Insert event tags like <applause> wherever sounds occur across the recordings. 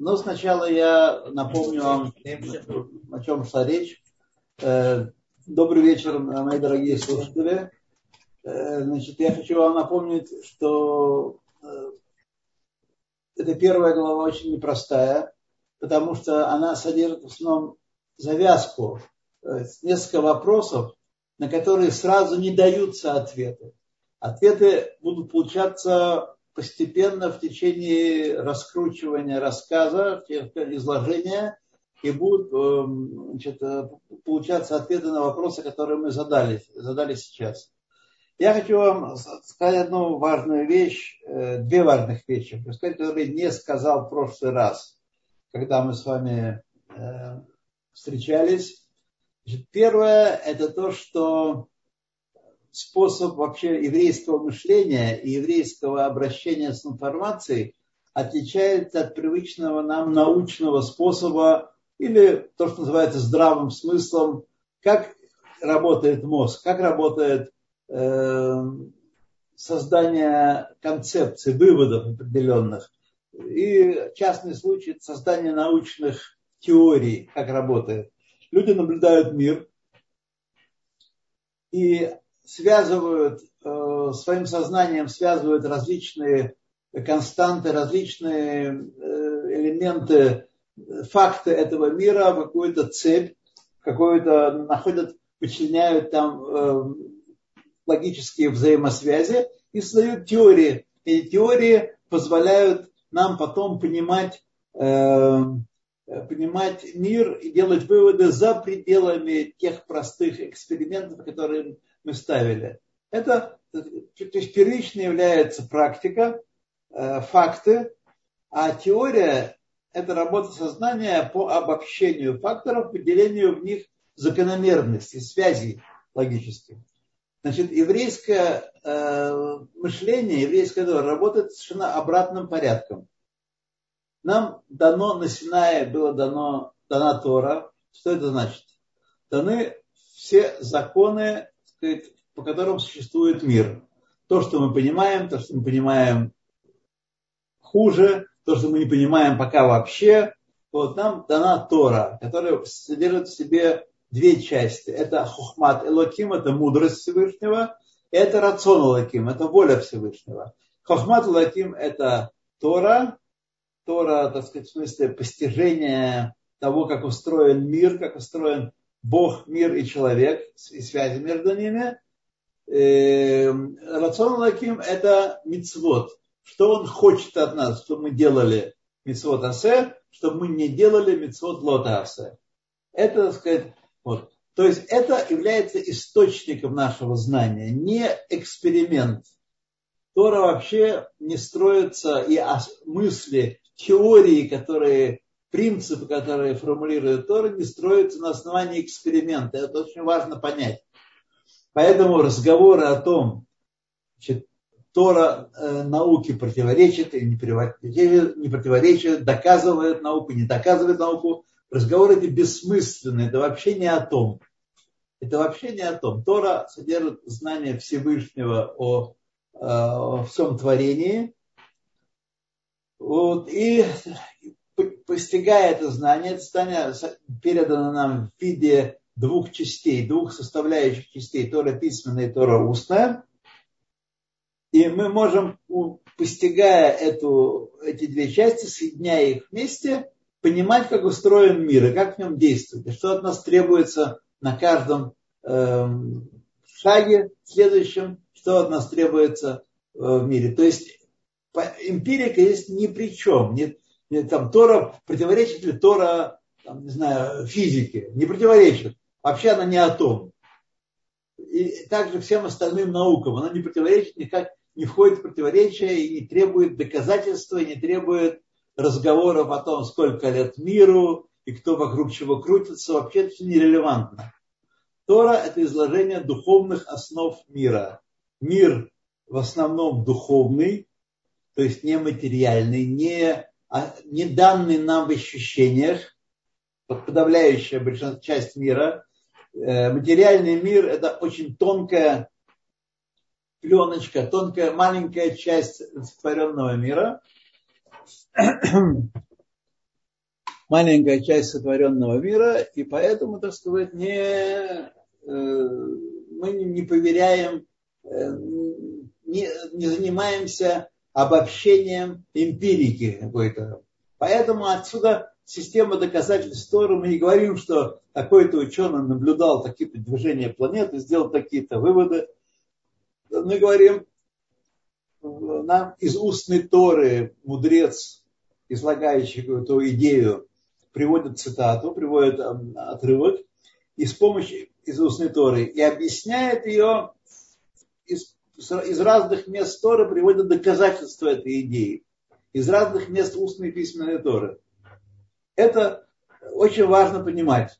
Но сначала я напомню вам, о чем шла речь. Э, добрый вечер, мои дорогие слушатели. Э, значит, я хочу вам напомнить, что э, эта первая глава очень непростая, потому что она содержит в основном завязку, несколько вопросов, на которые сразу не даются ответы. Ответы будут получаться постепенно в течение раскручивания рассказа, изложения, и будут эм, значит, э, получаться ответы на вопросы, которые мы задали, задали сейчас. Я хочу вам сказать одну важную вещь, э, две важных вещи, сказать, которые не сказал в прошлый раз, когда мы с вами э, встречались. Первое – это то, что способ вообще еврейского мышления и еврейского обращения с информацией отличается от привычного нам научного способа или то, что называется здравым смыслом, как работает мозг, как работает э, создание концепций, выводов определенных. И частный случай создания научных теорий, как работает. Люди наблюдают мир, и связывают, э, своим сознанием связывают различные константы, различные э, элементы, факты этого мира в какую-то цепь, какую-то находят, вычленяют там э, логические взаимосвязи и создают теории. И теории позволяют нам потом понимать, понимать мир и делать выводы за пределами тех простых экспериментов, которые мы ставили. Это, то есть первично является практика, э, факты, а теория – это работа сознания по обобщению факторов, выделению в них закономерности, связей логических. Значит, еврейское э, мышление, еврейское работает совершенно обратным порядком. Нам дано на Синае было дано, дана Тора. Что это значит? Даны все законы сказать, по которым существует мир. То, что мы понимаем, то, что мы понимаем хуже, то, что мы не понимаем пока вообще. Вот нам дана Тора, которая содержит в себе две части. Это хухмат элоким, это мудрость Всевышнего, и это рацион элоким, это воля Всевышнего. Хухмат элоким это Тора, Тора, так сказать, в смысле постижения того, как устроен мир, как устроен Бог, мир и человек, и связи между ними. Эм, рацион Лаким – это мицвод. Что он хочет от нас, чтобы мы делали мицвод асе, чтобы мы не делали мицвод лота асе. Это, так сказать, вот. То есть это является источником нашего знания, не эксперимент. Тора вообще не строится, и мысли, теории, которые принципы, которые формулирует Тора, не строятся на основании эксперимента. Это очень важно понять. Поэтому разговоры о том, что Тора э, науке противоречит или не противоречит, не противоречит, доказывает науку, не доказывает науку, разговоры эти бессмысленные. Это вообще не о том. Это вообще не о том. Тора содержит знание Всевышнего о, э, о всем творении. Вот, и постигая это знание, это знание передано нам в виде двух частей, двух составляющих частей, Тора письменная и Тора устная. И мы можем, постигая эту, эти две части, соединяя их вместе, понимать, как устроен мир и как в нем действует, и что от нас требуется на каждом э, шаге следующем, что от нас требуется э, в мире. То есть эмпирика есть ни при чем. Нет, там Тора, противоречит ли Тора, там, не знаю, физике? Не противоречит. Вообще она не о том. И также всем остальным наукам. Она не противоречит никак, не входит в противоречие и не требует доказательства, и не требует разговоров о том, сколько лет миру и кто вокруг чего крутится. Вообще это нерелевантно. Тора – это изложение духовных основ мира. Мир в основном духовный, то есть нематериальный, не а не данный нам в ощущениях, подавляющая большинство, часть мира. Э, материальный мир – это очень тонкая пленочка, тонкая маленькая часть сотворенного мира. <clears throat> маленькая часть сотворенного мира, и поэтому, так сказать, не, э, мы не поверяем, э, не, не занимаемся обобщением эмпирики какой-то. Поэтому отсюда система доказательств Торы. Мы не говорим, что такой-то ученый наблюдал такие-то движения планеты, сделал такие-то выводы. Мы говорим, нам из устной Торы мудрец, излагающий эту идею, приводит цитату, приводит отрывок, и с помощью из устной Торы, и объясняет ее из разных мест Торы, приводит доказательства этой идеи. Из разных мест устной и письменной Торы. Это очень важно понимать.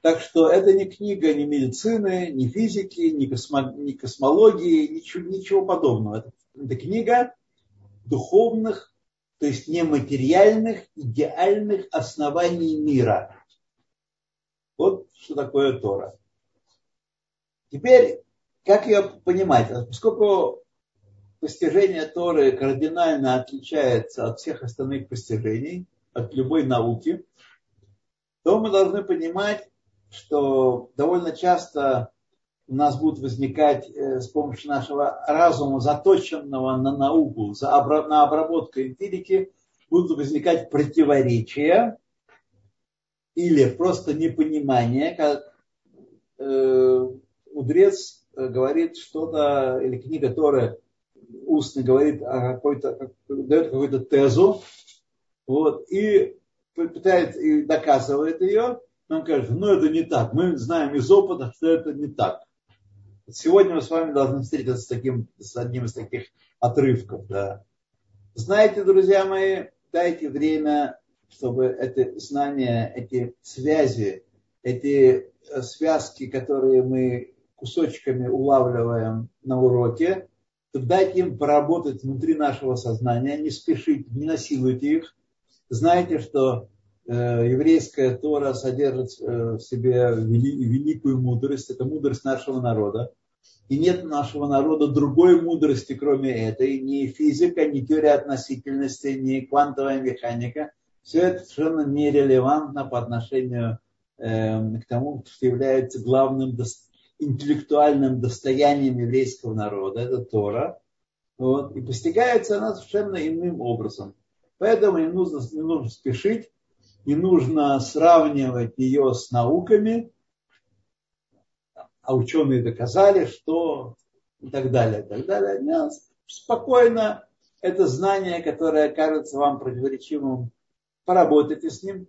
Так что это не книга ни медицины, ни физики, ни, космо, ни космологии, ничего, ничего подобного. Это, это книга духовных, то есть нематериальных, идеальных оснований мира. Вот что такое Тора. Теперь, как ее понимать? Поскольку постижение Торы кардинально отличается от всех остальных постижений, от любой науки, то мы должны понимать, что довольно часто у нас будут возникать э, с помощью нашего разума, заточенного на науку, на обработку эмпирики, будут возникать противоречия или просто непонимание, как э, мудрец говорит что-то, или книга Торы устно говорит о какой-то, дает какую-то тезу, вот, и пытает и доказывает ее, он говорит, ну это не так. Мы знаем из опыта, что это не так. Сегодня мы с вами должны встретиться с, таким, с одним из таких отрывков. Да. Знаете, друзья мои, дайте время, чтобы это знания, эти связи, эти э, связки, которые мы кусочками улавливаем на уроке, дайте им поработать внутри нашего сознания, не спешите, не насилуйте их. Знайте, что Э, еврейская Тора содержит э, в себе великую мудрость, это мудрость нашего народа. И нет нашего народа другой мудрости, кроме этой, ни физика, ни теория относительности, ни квантовая механика. Все это совершенно нерелевантно по отношению э, к тому, что является главным интеллектуальным достоянием еврейского народа, это Тора. Вот, и постигается она совершенно иным образом. Поэтому не нужно, не нужно спешить, не нужно сравнивать ее с науками, а ученые доказали, что и так далее, и так далее. Нет, спокойно это знание, которое кажется вам противоречивым, поработайте с ним,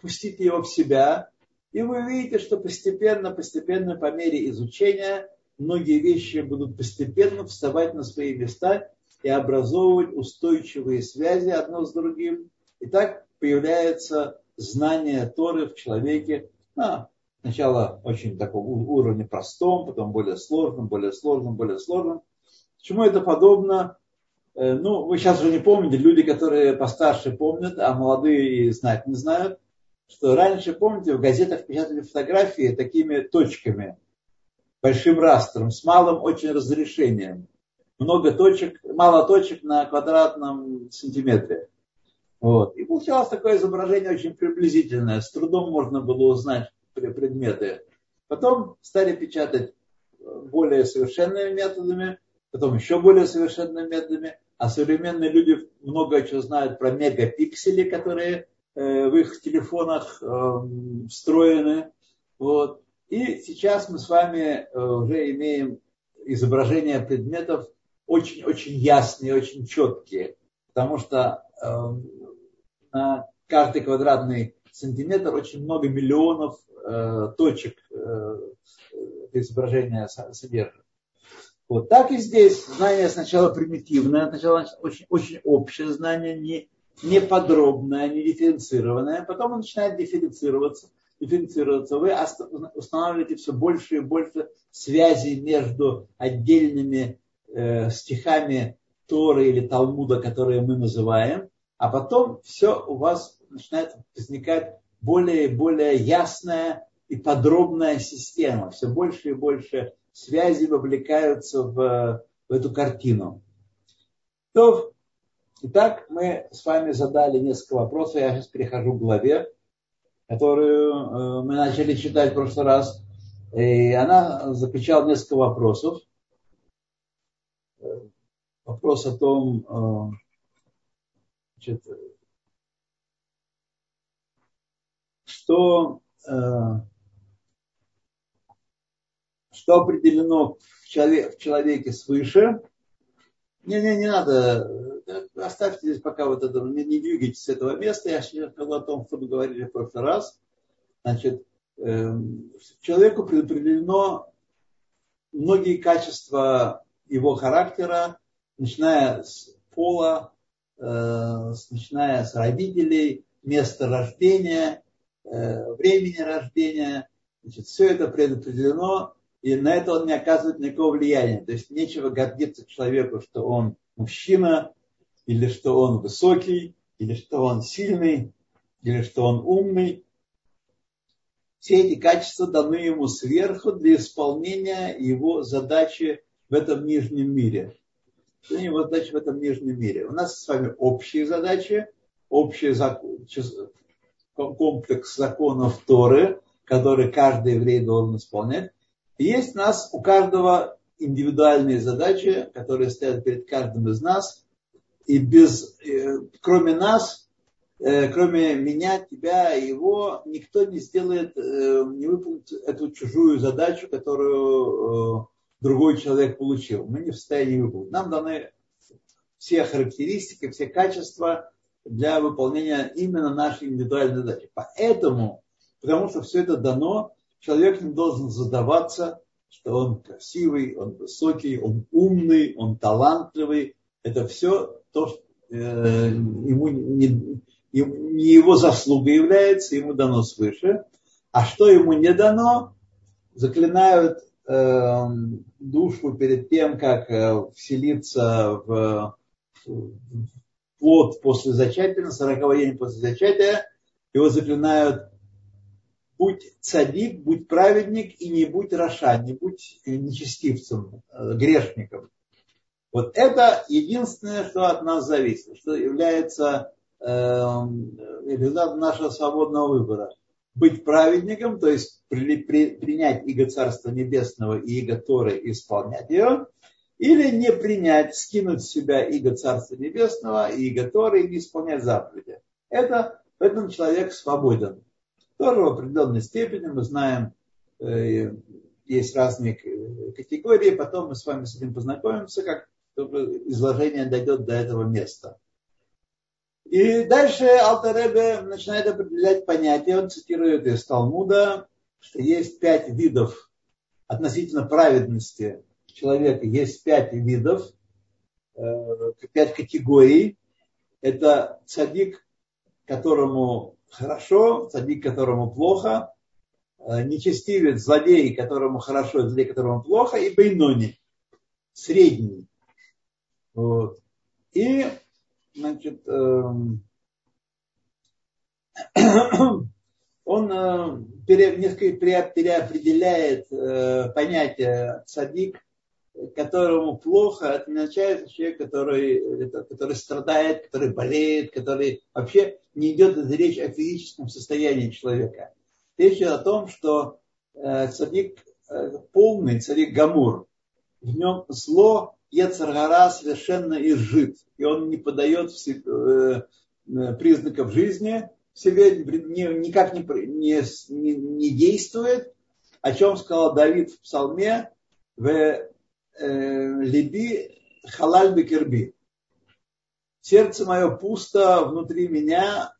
пустите его в себя, и вы увидите, что постепенно, постепенно, по мере изучения, многие вещи будут постепенно вставать на свои места и образовывать устойчивые связи одно с другим. И так появляется знание Торы в человеке на сначала очень таком уровне простом, потом более сложном, более сложном, более сложном. Чему это подобно? Э, ну, вы сейчас уже не помните, люди, которые постарше помнят, а молодые знать не знают, что раньше, помните, в газетах печатали фотографии такими точками, большим растром, с малым очень разрешением. Много точек, мало точек на квадратном сантиметре. Вот. И получалось такое изображение очень приблизительное. С трудом можно было узнать предметы. Потом стали печатать более совершенными методами, потом еще более совершенными методами. А современные люди много чего знают про мегапиксели, которые э, в их телефонах э, встроены. Вот. И сейчас мы с вами э, уже имеем изображения предметов очень-очень ясные, очень четкие. Потому что на каждый квадратный сантиметр очень много миллионов э, точек э, изображения содержит. Вот так и здесь знание сначала примитивное, сначала очень, очень общее знание, не, не подробное, не дифференцированное, потом он начинает дифференцироваться, дифференцироваться. Вы устанавливаете все больше и больше связей между отдельными э, стихами Торы или Талмуда, которые мы называем, а потом все у вас начинает возникать более и более ясная и подробная система. Все больше и больше связей вовлекаются в, в эту картину. То Итак, мы с вами задали несколько вопросов. Я сейчас перехожу к главе, которую э, мы начали читать в прошлый раз. И она заключала несколько вопросов. Вопрос о том, значит, что что определено в человеке свыше. Не, не, не надо, оставьте здесь пока вот это, не, не двигайтесь с этого места. Я сейчас сказал о том, что мы говорили в прошлый раз. Значит, э, человеку предопределено многие качества его характера, начиная с пола, э, начиная с родителей, места рождения, э, времени рождения. Значит, все это предопределено и на это он не оказывает никакого влияния. То есть нечего гордиться человеку, что он мужчина, или что он высокий, или что он сильный, или что он умный. Все эти качества даны ему сверху для исполнения его задачи в этом нижнем мире. Его задачи в этом нижнем мире. У нас с вами общие задачи, общий закон, комплекс законов Торы, который каждый еврей должен исполнять. Есть у нас у каждого индивидуальные задачи, которые стоят перед каждым из нас. И без, э, кроме нас, э, кроме меня, тебя его, никто не сделает, э, не выполнит эту чужую задачу, которую другой человек получил. Мы не в состоянии выполнить. Нам даны все характеристики, все качества для выполнения именно нашей индивидуальной задачи. Поэтому, потому что все это дано, человек не должен задаваться, что он красивый, он высокий, он умный, он талантливый. Это все то, что э, ему не, не его заслуга является, ему дано свыше. А что ему не дано, заклинают э, душу перед тем, как э, вселиться в, в плод после зачатия, на 40 день после зачатия, его заклинают будь цадик, будь праведник и не будь раша, не будь нечестивцем, э, грешником. Вот это единственное, что от нас зависит, что является э, результатом нашего свободного выбора. Быть праведником, то есть при, при, принять иго Царства Небесного и иго Торы и исполнять ее, или не принять, скинуть с себя иго Царства Небесного и иго Торы и не исполнять заповеди. Это, в этом человек свободен. Тоже в определенной степени мы знаем, э, есть разные категории, потом мы с вами с этим познакомимся, как изложение дойдет до этого места. И дальше Алтаребе начинает определять понятие, он цитирует из Талмуда, что есть пять видов относительно праведности человека, есть пять видов, э, пять категорий. Это цадик, которому хорошо, цадик, которому плохо, э, нечестивец, злодей, которому хорошо, злодей, которому плохо, и бейнони, средний. Вот. И, значит, эм, <coughs> он э, несколько переопределяет э, понятие садик которому плохо, это не означает человек, который, который страдает, который болеет, который вообще не идет речь о физическом состоянии человека. Речь идет о том, что э, цадик э, полный, цадик Гамур, в нем зло Ецаргара совершенно изжит, и он не подает э, признаков жизни, в себе никак не, не, не действует, о чем сказал Давид в псалме, в либи халаль бекерби. Сердце мое пусто внутри меня.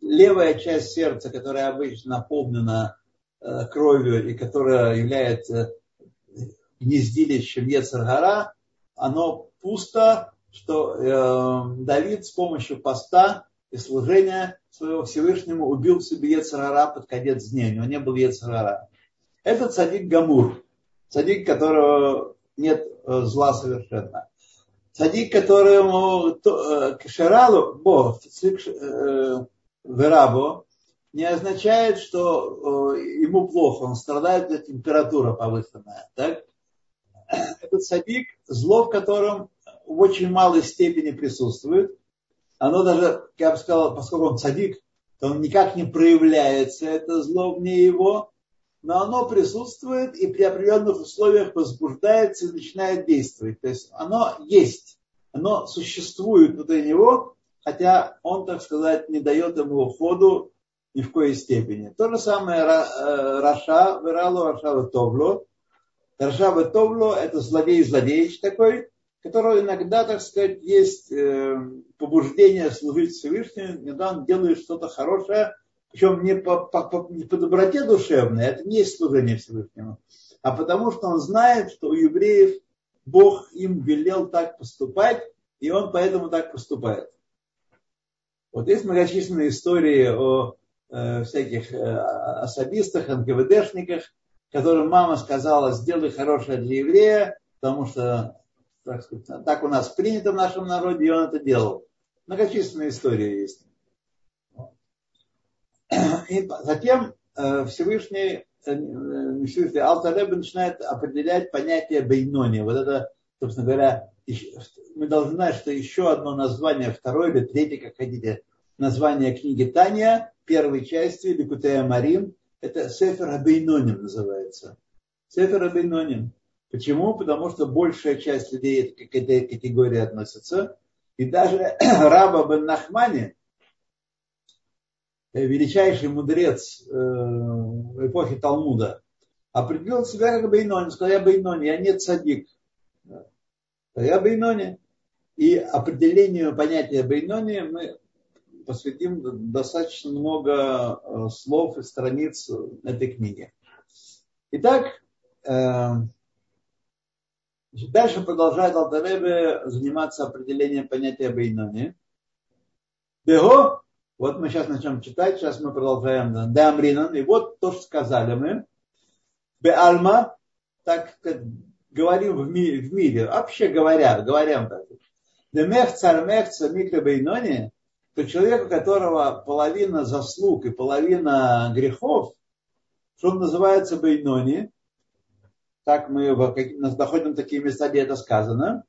Левая часть сердца, которая обычно наполнена э, кровью и которая является гнездилищем Ецаргара, оно пусто, что э, Давид с помощью поста и служения своего Всевышнему убил себе Ецаргара под конец дня. У него не было Ецаргара. Это цадик Гамур. Цадик, которого нет э, зла совершенно. Садик, которому э, кшералу, бо, э, верабо, не означает, что ему плохо, он страдает, от температура повышенная. Так? Этот садик, зло в котором в очень малой степени присутствует. Оно даже, я бы сказал, поскольку он садик, то он никак не проявляется, это зло вне его, но оно присутствует и при определенных условиях возбуждается и начинает действовать. То есть оно есть, оно существует внутри него, хотя он, так сказать, не дает ему ходу ни в коей степени. То же самое э, раша вера ло, раша ве-тов ло. Раша ве-тов ло – это злодей-злодеич такой, которого иногда, так сказать, есть э, побуждение служить Всевышнему, иногда он делает что-то хорошее, причем не по, по, по, не по доброте душевной, это не есть служение Всевышнему, а потому что он знает, что у евреев Бог им велел так поступать, и он поэтому так поступает. Вот есть многочисленные истории о э, всяких э, особистах, НКВДшниках, которым мама сказала, сделай хорошее для еврея, потому что так, сказать, так у нас принято в нашем народе, и он это делал. Многочисленные истории есть. И затем э, Всевышний, э, Всевышний Алтаребе начинает определять понятие Бейнони. Вот это, собственно говоря, мы должны знать, что еще одно название, второе или третье, как хотите, название книги Таня, первой части, Ликутея Марим, это Сефер Абейноним называется. Сефер Абейноним. Почему? Потому что большая часть людей к этой категории относится. И даже <clears throat> Раба бен Нахмани, величайший мудрец э, эпохи Талмуда, определил себя как Бейнони. Сказал, я Бейнони, я не цадик. Я Бейнони. И определению понятия Бейнони мы посвятим достаточно много э, слов и страниц этой книги. Итак, э, дальше продолжает Алтаребе заниматься определением понятия Бейнони. Бего, вот мы сейчас начнем читать, сейчас мы продолжаем Дамринан, и вот то, что сказали мы. Беальма, так как говорим в мире, в мире, вообще говоря, говорим так. Демех цармех цамикля бейнони, то человек, у которого половина заслуг и половина грехов, что он называется Бейнони, так мы находим такие места, где это сказано,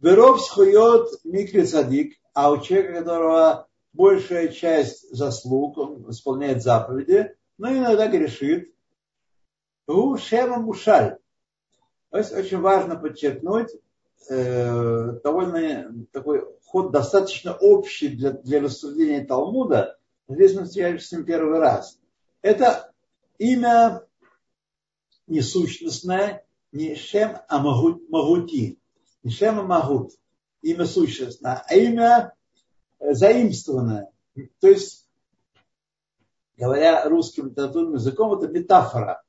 Веров схует микри садик, а у человека, у которого большая часть заслуг, он исполняет заповеди, но иногда грешит, у шема мушаль. То есть очень важно подчеркнуть, э, довольно такой ход достаточно общий для, для рассуждения Талмуда, здесь мы встречаемся с ним первый раз. Это имя несущностное, не Шем, а Магути. Не Шем, а Магут. Имя сущностное, а имя э, заимствованное. То есть, говоря русским литературным языком, это метафора.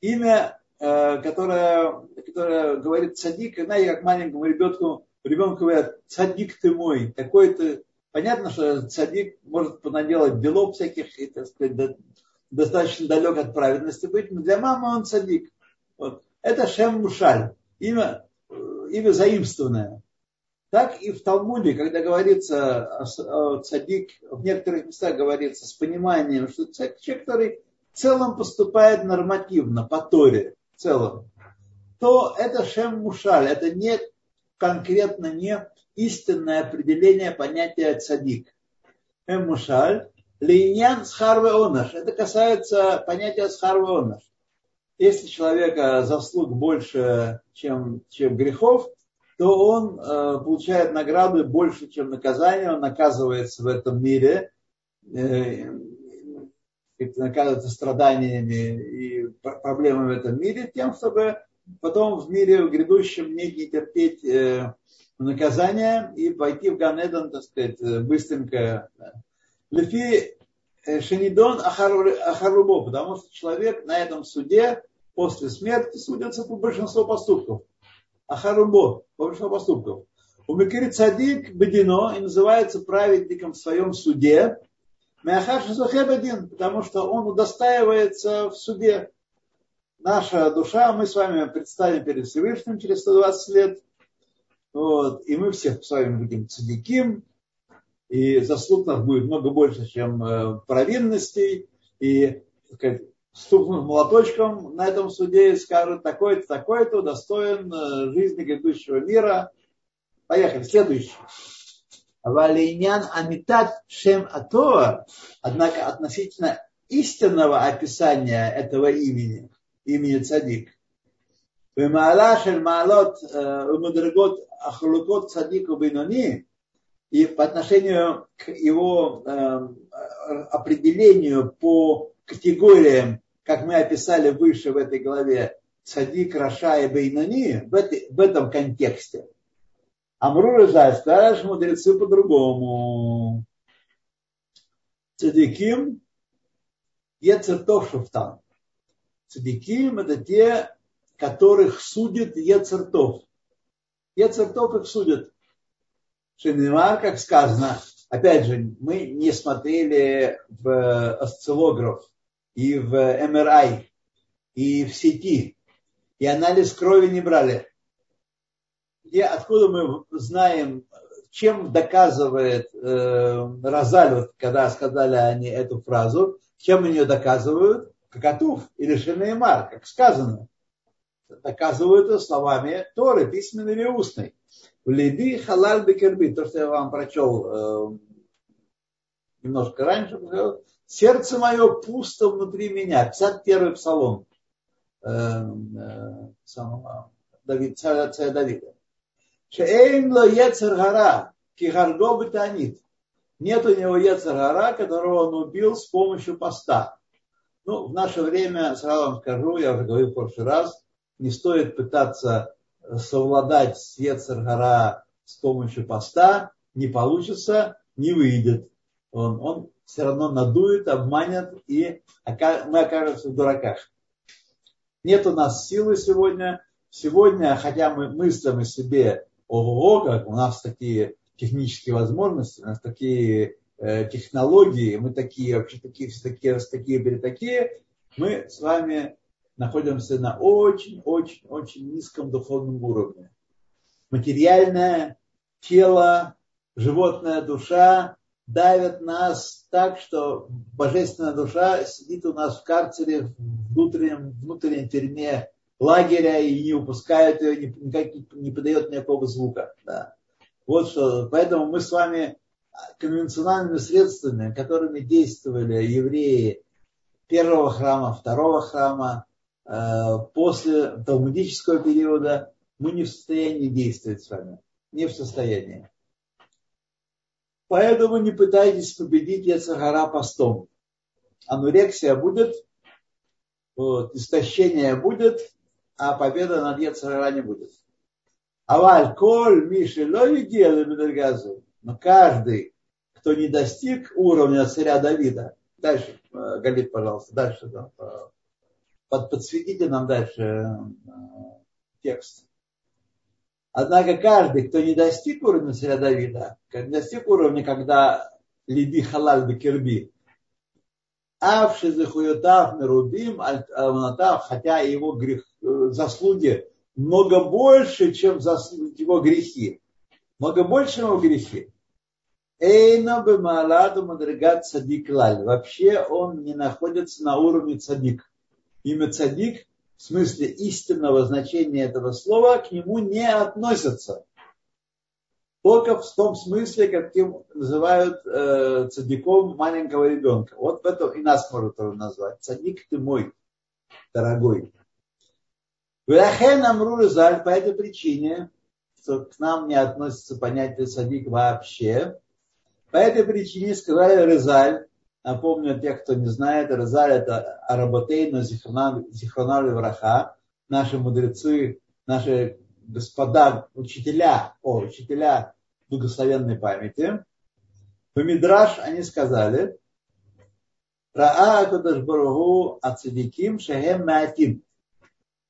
Имя, э, которое, которое говорит садик, знаете, как маленькому ребенку ребенку говорят, цадик ты мой, такой-то. Понятно, что цадик может понаделать белов всяких, и, так сказать, достаточно далек от праведности быть, но для мамы он цадик. Вот. Это Шем Мушаль, имя, имя заимствованное. Так и в Талмуде, когда говорится о цадик, в некоторых местах говорится с пониманием, что человек, который в целом поступает нормативно, по Торе, в целом, то это Шем Мушаль, это не конкретно не истинное определение понятия цадик. Эмушаль, линьян схарве онаш. Это касается понятия схарве онаш. Если человека заслуг больше, чем, чем грехов, то он э, получает награды больше, чем наказание. Он наказывается в этом мире, э, наказывается страданиями и проблемами в этом мире, тем, чтобы потом в мире грядущем не, не терпеть э, наказания и пойти в Ганедан, так сказать, быстренько. Лефи Шенидон Ахарубо, потому что человек на этом суде после смерти судится по большинству поступков. Ахарубо, по большинству поступков. У Микири Цадик Бедино и называется праведником в своем суде. Мяхаш Бедин, потому что он удостаивается в суде наша душа, мы с вами представим перед Всевышним через 120 лет. Вот, и мы все с вами будем цадиким, и заслуг нас будет много больше, чем э, провинностей. И сказать, стукнут молоточком на этом суде и скажут, такой-то, такой-то достоин э, жизни грядущего мира. Поехали, следующий. Валинян Амитат Шем Атоа, однако относительно истинного описания этого имени, имени Цадик, Вимала Шель Малот э, Умудргот Ахлукот Цадику Бинони, и по отношению к его э, определению по категориям как мы описали выше в этой главе, Садик, Раша и Бейнани, в, этой, в этом контексте. Амру Рыжай, скажешь мудрецы по-другому. Цадиким, Ецертов Шуфтан. Цадиким это те, которых судит Ецертов. Ецертов их судит. Шинемар, как сказано, опять же, мы не смотрели в осциллограф и в МРИ, и в сети, и анализ крови не брали. Где, откуда мы знаем, чем доказывает э, Розаль, вот, когда сказали они эту фразу, чем ее доказывают? Какатув или Шинеймар, как сказано. Доказывают это словами Торы, письменной или устной. В Либи халаль бекерби, то, что я вам прочел э, немножко раньше, сердце мое пусто внутри меня. 51 псалом э, э, самого Давид, царя, царя Давида. Шеэйн ло ецер гара, кихарго бетанит. Нет у него ецер гара, которого он убил с помощью поста. Ну, в наше время, сразу вам скажу, я уже говорил в прошлый раз, не стоит пытаться совладать с Ецаргара с помощью поста, не получится, не выйдет. Он, он все равно надует, обманет, и мы окажемся в дураках. Нет у нас силы сегодня. Сегодня, хотя мы мыслим о себе, ого, как у нас такие технические возможности, у нас такие э, технологии, мы такие, вообще такие, все такие, такие, такие, мы с вами находимся на очень-очень-очень низком духовном уровне. Материальное тело, животная душа давят нас так, что божественная душа сидит у нас в карцере, в внутреннем, внутренней тюрьме лагеря и не упускает ее, никак не, не подает никакого звука. Да. Вот что. Поэтому мы с вами конвенциональными средствами, которыми действовали евреи первого храма, второго храма, Э, после талмудического периода мы не в состоянии действовать с вами. Не в состоянии. Поэтому не пытайтесь победить Яцагара постом. Анурексия будет, вот, истощение будет, а победа над Яцагара не будет. Аваль, коль, Миши, лови делаем Но каждый, кто не достиг уровня царя Давида, дальше, э, Галит, пожалуйста, дальше, да, под, подсветите нам дальше э, текст. Однако каждый, кто не достиг уровня царя Давида, не достиг уровня, когда либи халаль бекерби, авши захуютав мерубим альтавнатав, хотя его грех, э, заслуги много больше, чем заслуги, его грехи. Много больше, его грехи. Эйна бемаладу мадригат цадик лаль. Вообще он не находится на уровне цадик имя цадик, в смысле истинного значения этого слова, к нему не относятся. Только в том смысле, каким называют э, цадиком маленького ребенка. Вот в этом и нас может тоже назвать. Цадик ты мой, дорогой. Вяхен Амру Резаль по этой причине, что к нам не относится понятие садик вообще, по этой причине сказали Резаль, Напомню, тех, кто не знает, Розаль это Аработейна Зихронали Враха, наши мудрецы, наши господа, учителя, о, учителя благословенной памяти. В Мидраш они сказали, Раа Кадашбарагу Ацидиким Шахем Маатим.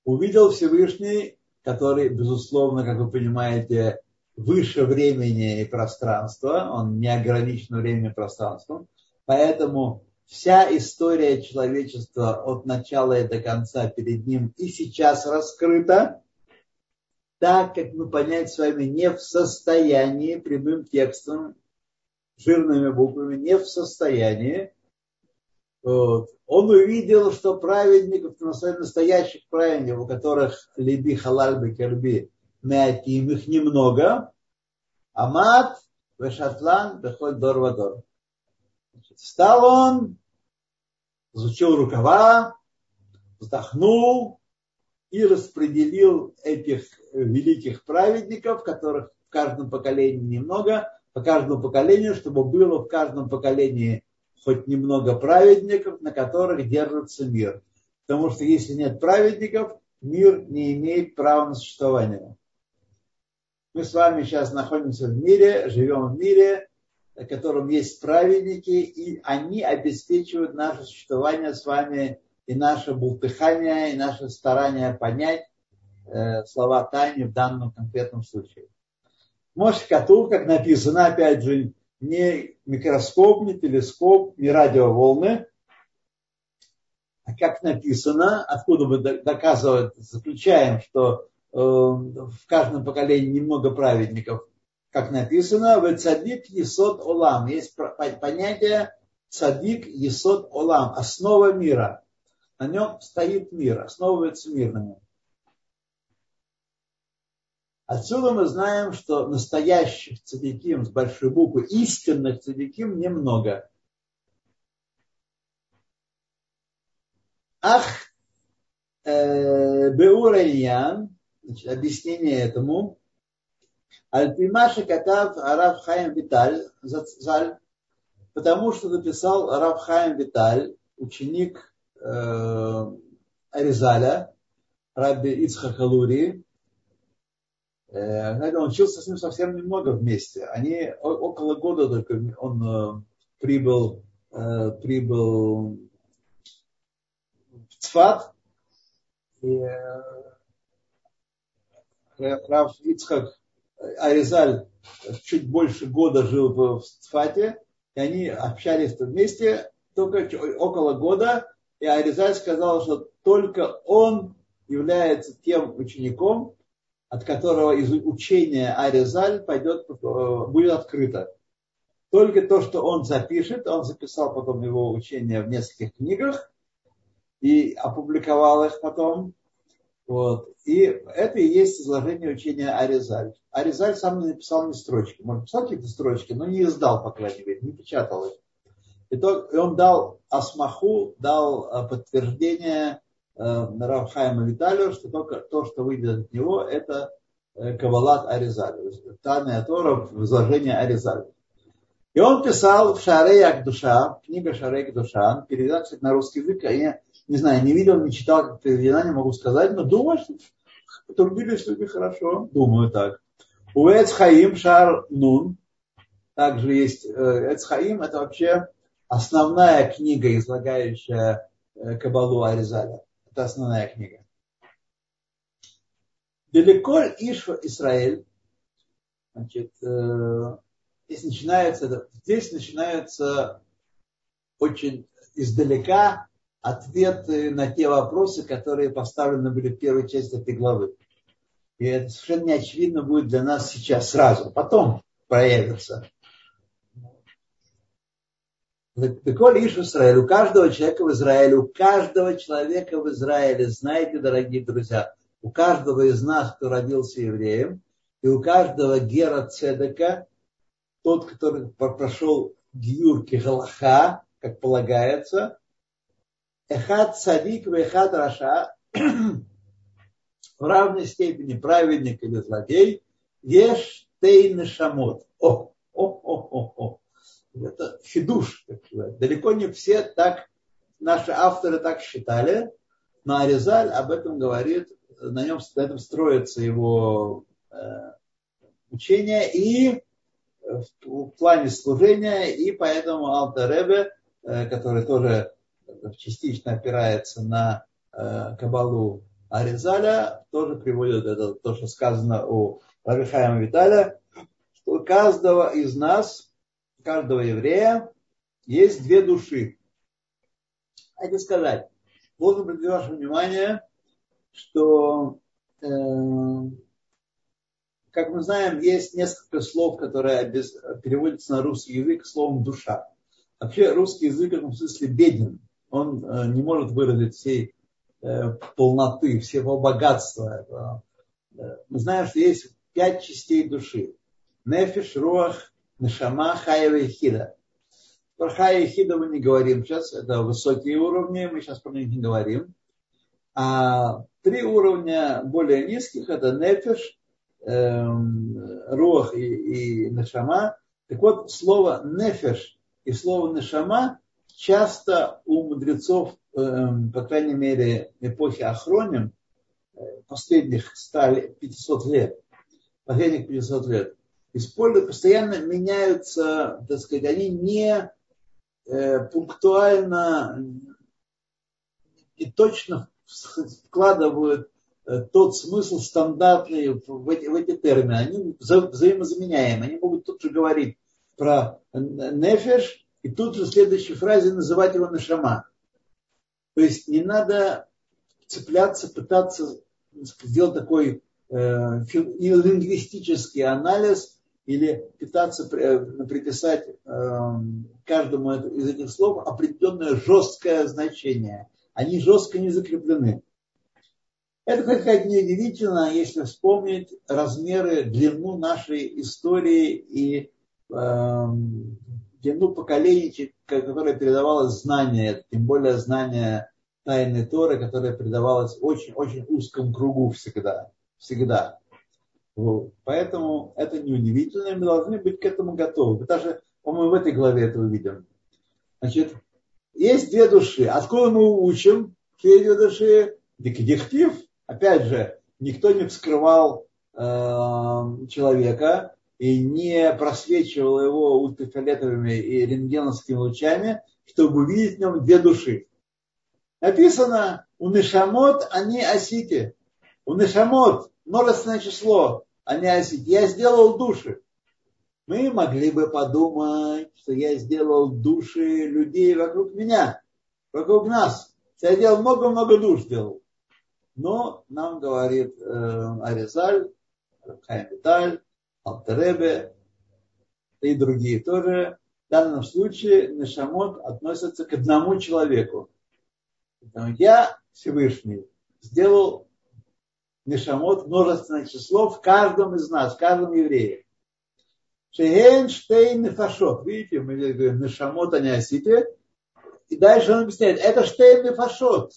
Увидел Всевышний, который, безусловно, как вы понимаете, выше времени и пространства, он не ограничен временем и пространством, Поэтому вся история человечества от начала и до конца перед ним и сейчас раскрыта, так как мы понять с вами не в состоянии прямым текстом, жирными буквами, не в состоянии. Вот. Он увидел, что праведников, настоящих праведников, у которых либи халаль бекерби, мятим, их немного, амат, вешатлан, бехоль дор вадор. Встал он, изучил рукава, вздохнул и распределил этих великих праведников, которых в каждом поколении немного, по каждому поколению, чтобы было в каждом поколении хоть немного праведников, на которых держится мир. Потому что если нет праведников, мир не имеет права на существование. Мы с вами сейчас находимся в мире, живем в мире, в котором есть праведники, и они обеспечивают наше существование с вами и наше бултыхание, и наше старание понять э, слова Тайни в данном конкретном случае. Может, коту, как написано, опять же, не микроскоп, не телескоп, не радиоволны, а как написано, откуда мы доказываем, заключаем, что э, в каждом поколении немного праведников, как написано, в цадик есот олам. Есть понятие цадик есот олам, основа мира. На нем стоит мир, основывается мир на нем. Отсюда мы знаем, что настоящих цадиким с большой буквы, истинных цадиким немного. Ах, э, Беурайян, объяснение этому, Альпимаша Катав Араб Хаим Виталь, потому что написал Араб Хаим Виталь, ученик э, Аризаля, Рабби Ицха Халури, знаете, он учился с ним совсем немного вместе. Они около года только он э, прибыл, э, прибыл в Цфат. И э, Раф Ицхак Аризаль чуть больше года жил в Цфате, и они общались вместе только около года, и Аризаль сказал, что только он является тем учеником, от которого из учения Аризаль пойдет, э, будет открыто. Только то, что он запишет, он записал потом его учение в нескольких книгах и опубликовал их потом. Вот. И это и есть изложение учения Аризаль. Аризаль сам не написал ни строчки. Может, написал какие-то строчки, но не издал, по крайней мере, не печатал их. И, то, и он дал Асмаху, дал э, подтверждение Э, Равхайма Виталию, что только то, что выйдет от него, это э, Кабалат Аризаль, Таная Тора в изложении Аризаль. И он писал в Шарей душа, книга Шарей душа, кстати, на русский язык, а я не знаю, не видел, не читал, как переведена, не могу сказать, но думаю, что потрудились люди хорошо, думаю так. У Эцхаим Шар Нун, также есть э, Эцхаим, это вообще основная книга, излагающая Кабалу Аризаля. Это основная книга. Далеко Ишва Израиль, значит, э, здесь начинается, здесь начинаются очень издалека ответы на те вопросы, которые поставлены были в первой части этой главы. И это совершенно не очевидно будет для нас сейчас сразу. Потом проявится. Беколь Иш Израиль, у каждого человека в Израиле, у каждого человека в Израиле, знаете, дорогие друзья, у каждого из нас, кто родился евреем, и у каждого Гера Цедека, тот, который прошел Гиюр Кихалаха, как полагается, Эхад Садик и Эхад Раша, в равной степени праведник или злодей, Еш Тейн Шамот. О, о, о, о, о. Это хидуш, так сказать. Далеко не все так, наши авторы так считали, но Аризаль об этом говорит, на нем на этом строится его э, учение и в, плане служения, и поэтому Алтаребе, э, который тоже частично опирается на э, Кабалу Аризаля, тоже приводит это, то, что сказано у Рабихаема Виталя, что у каждого из нас каждого еврея есть две души. Хочу сказать, должен обратить ваше внимание, что, э, как мы знаем, есть несколько слов, которые без, переводятся на русский язык словом душа. Вообще русский язык в этом смысле беден. Он э, не может выразить всей э, полноты, всего богатства. Мы знаем, что есть пять частей души. Нефиш, Руах, Нешама, Хаева и Хида. Про Хая и Хида мы не говорим сейчас, это высокие уровни, мы сейчас про них не говорим. А три уровня более низких это Нефиш, эм, Руах и, и Нешама. Так вот, слово Нефиш и слово Нешама часто у мудрецов, эм, по крайней мере, эпохи Ахроним, э, последних 100, 500 лет, последних 500 лет, используют, постоянно меняются, так сказать, они не э, пунктуально и точно вкладывают э, тот смысл стандартный в эти, в эти термины. Они вза взаимозаменяемы. Они могут тут же говорить про нефеш и тут же в следующей фразе называть его нашама. То есть не надо цепляться, пытаться сделать такой э, лингвистический анализ или пытаться э, приписать э, каждому из этих слов определенное жесткое значение. Они жестко не закреплены. Это хоть неудивительно, если вспомнить размеры, длину нашей истории и э, длину поколений, которое передавалось знание, тем более знание тайны Торы, которое передавалось в очень-очень узком кругу всегда. всегда. Вот. Поэтому это неудивительно, и мы должны быть к этому готовы. Мы даже, по-моему, в этой главе это увидим. Значит, есть две души. Откуда мы учим все две души? Дектив. Опять же, никто не вскрывал э, человека и не просвечивал его ультрафиолетовыми и рентгеновскими лучами, чтобы увидеть в нем две души. Написано, у Нишамот они осите. У Нишамот множественное число, не осить. Я сделал души. Мы могли бы подумать, что я сделал души людей вокруг меня, вокруг нас. Я сделал много-много душ сделал. Но нам говорит э, Аризаль, Хайм Алтеребе и другие тоже, в данном случае Нешамот относится к одному человеку. Я, Всевышний, сделал Нешамот множественное число в каждом из нас, в каждом еврее. Шеген штейн нефашот. Видите, мы говорим, нешамот они осите. И дальше он объясняет, это штейн нефашот.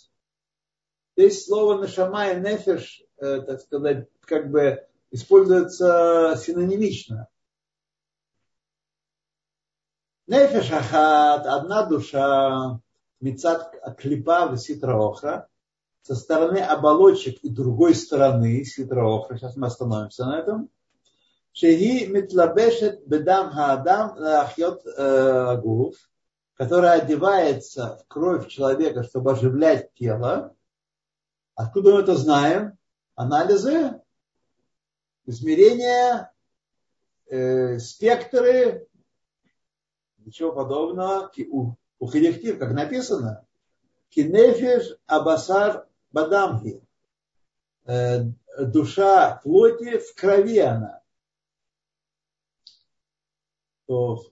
Здесь слово нешама и нефеш, э, так сказать, как бы используется синонимично. Нефеш одна душа, мецат клипа виситра охра, со стороны оболочек и другой стороны ситроохра, сейчас мы остановимся на этом, шеги митлабешет бедам хаадам лахьот э, гуф, которая одевается в кровь человека, чтобы оживлять тело. Откуда мы это знаем? Анализы, измерения, э, спектры, ничего подобного. У, у коллектив, как написано, кинефиш абасар бадамхи. Э, душа плоти в крови она. То,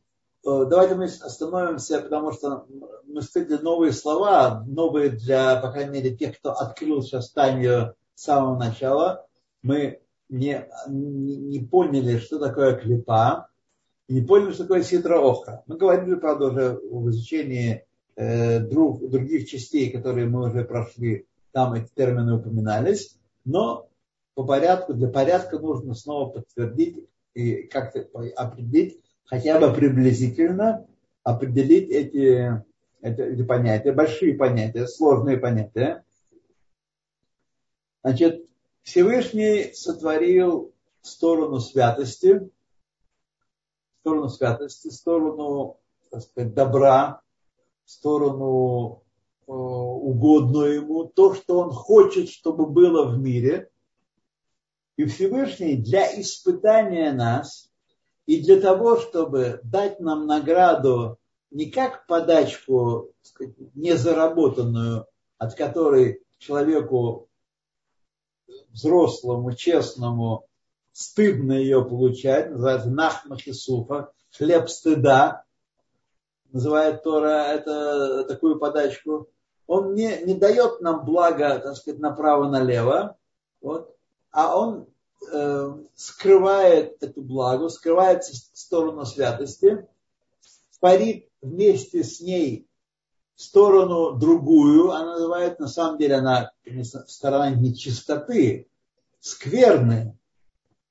э, давайте мы остановимся, потому что мы встретили новые слова, новые для, по крайней мере, тех, кто открыл сейчас Танью с самого начала. Мы не, не поняли, что такое клипа, не поняли, что такое ситра охра. Мы говорили, правда, уже в изучении э, друг, других частей, которые мы уже прошли там эти термины упоминались, но по порядку, для порядка нужно снова подтвердить и как-то определить, хотя бы приблизительно определить эти, эти, эти понятия, большие понятия, сложные понятия. Значит, Всевышний сотворил сторону святости, сторону святости, сторону, так сказать, добра, сторону Э, угодно ему, то, что он хочет, чтобы было в мире. И Всевышний для испытания нас и для того, чтобы дать нам награду не как подачку сказать, незаработанную, от которой человеку взрослому, честному, стыдно ее получать, называется нахмахисуфа, хлеб стыда, называет Тора это такую подачку, он не, не дает нам благо, так сказать, направо-налево, вот, а он э, скрывает эту благо, скрывает сторону святости, парит вместе с ней сторону другую, она называет, на самом деле, она сторона нечистоты, скверны,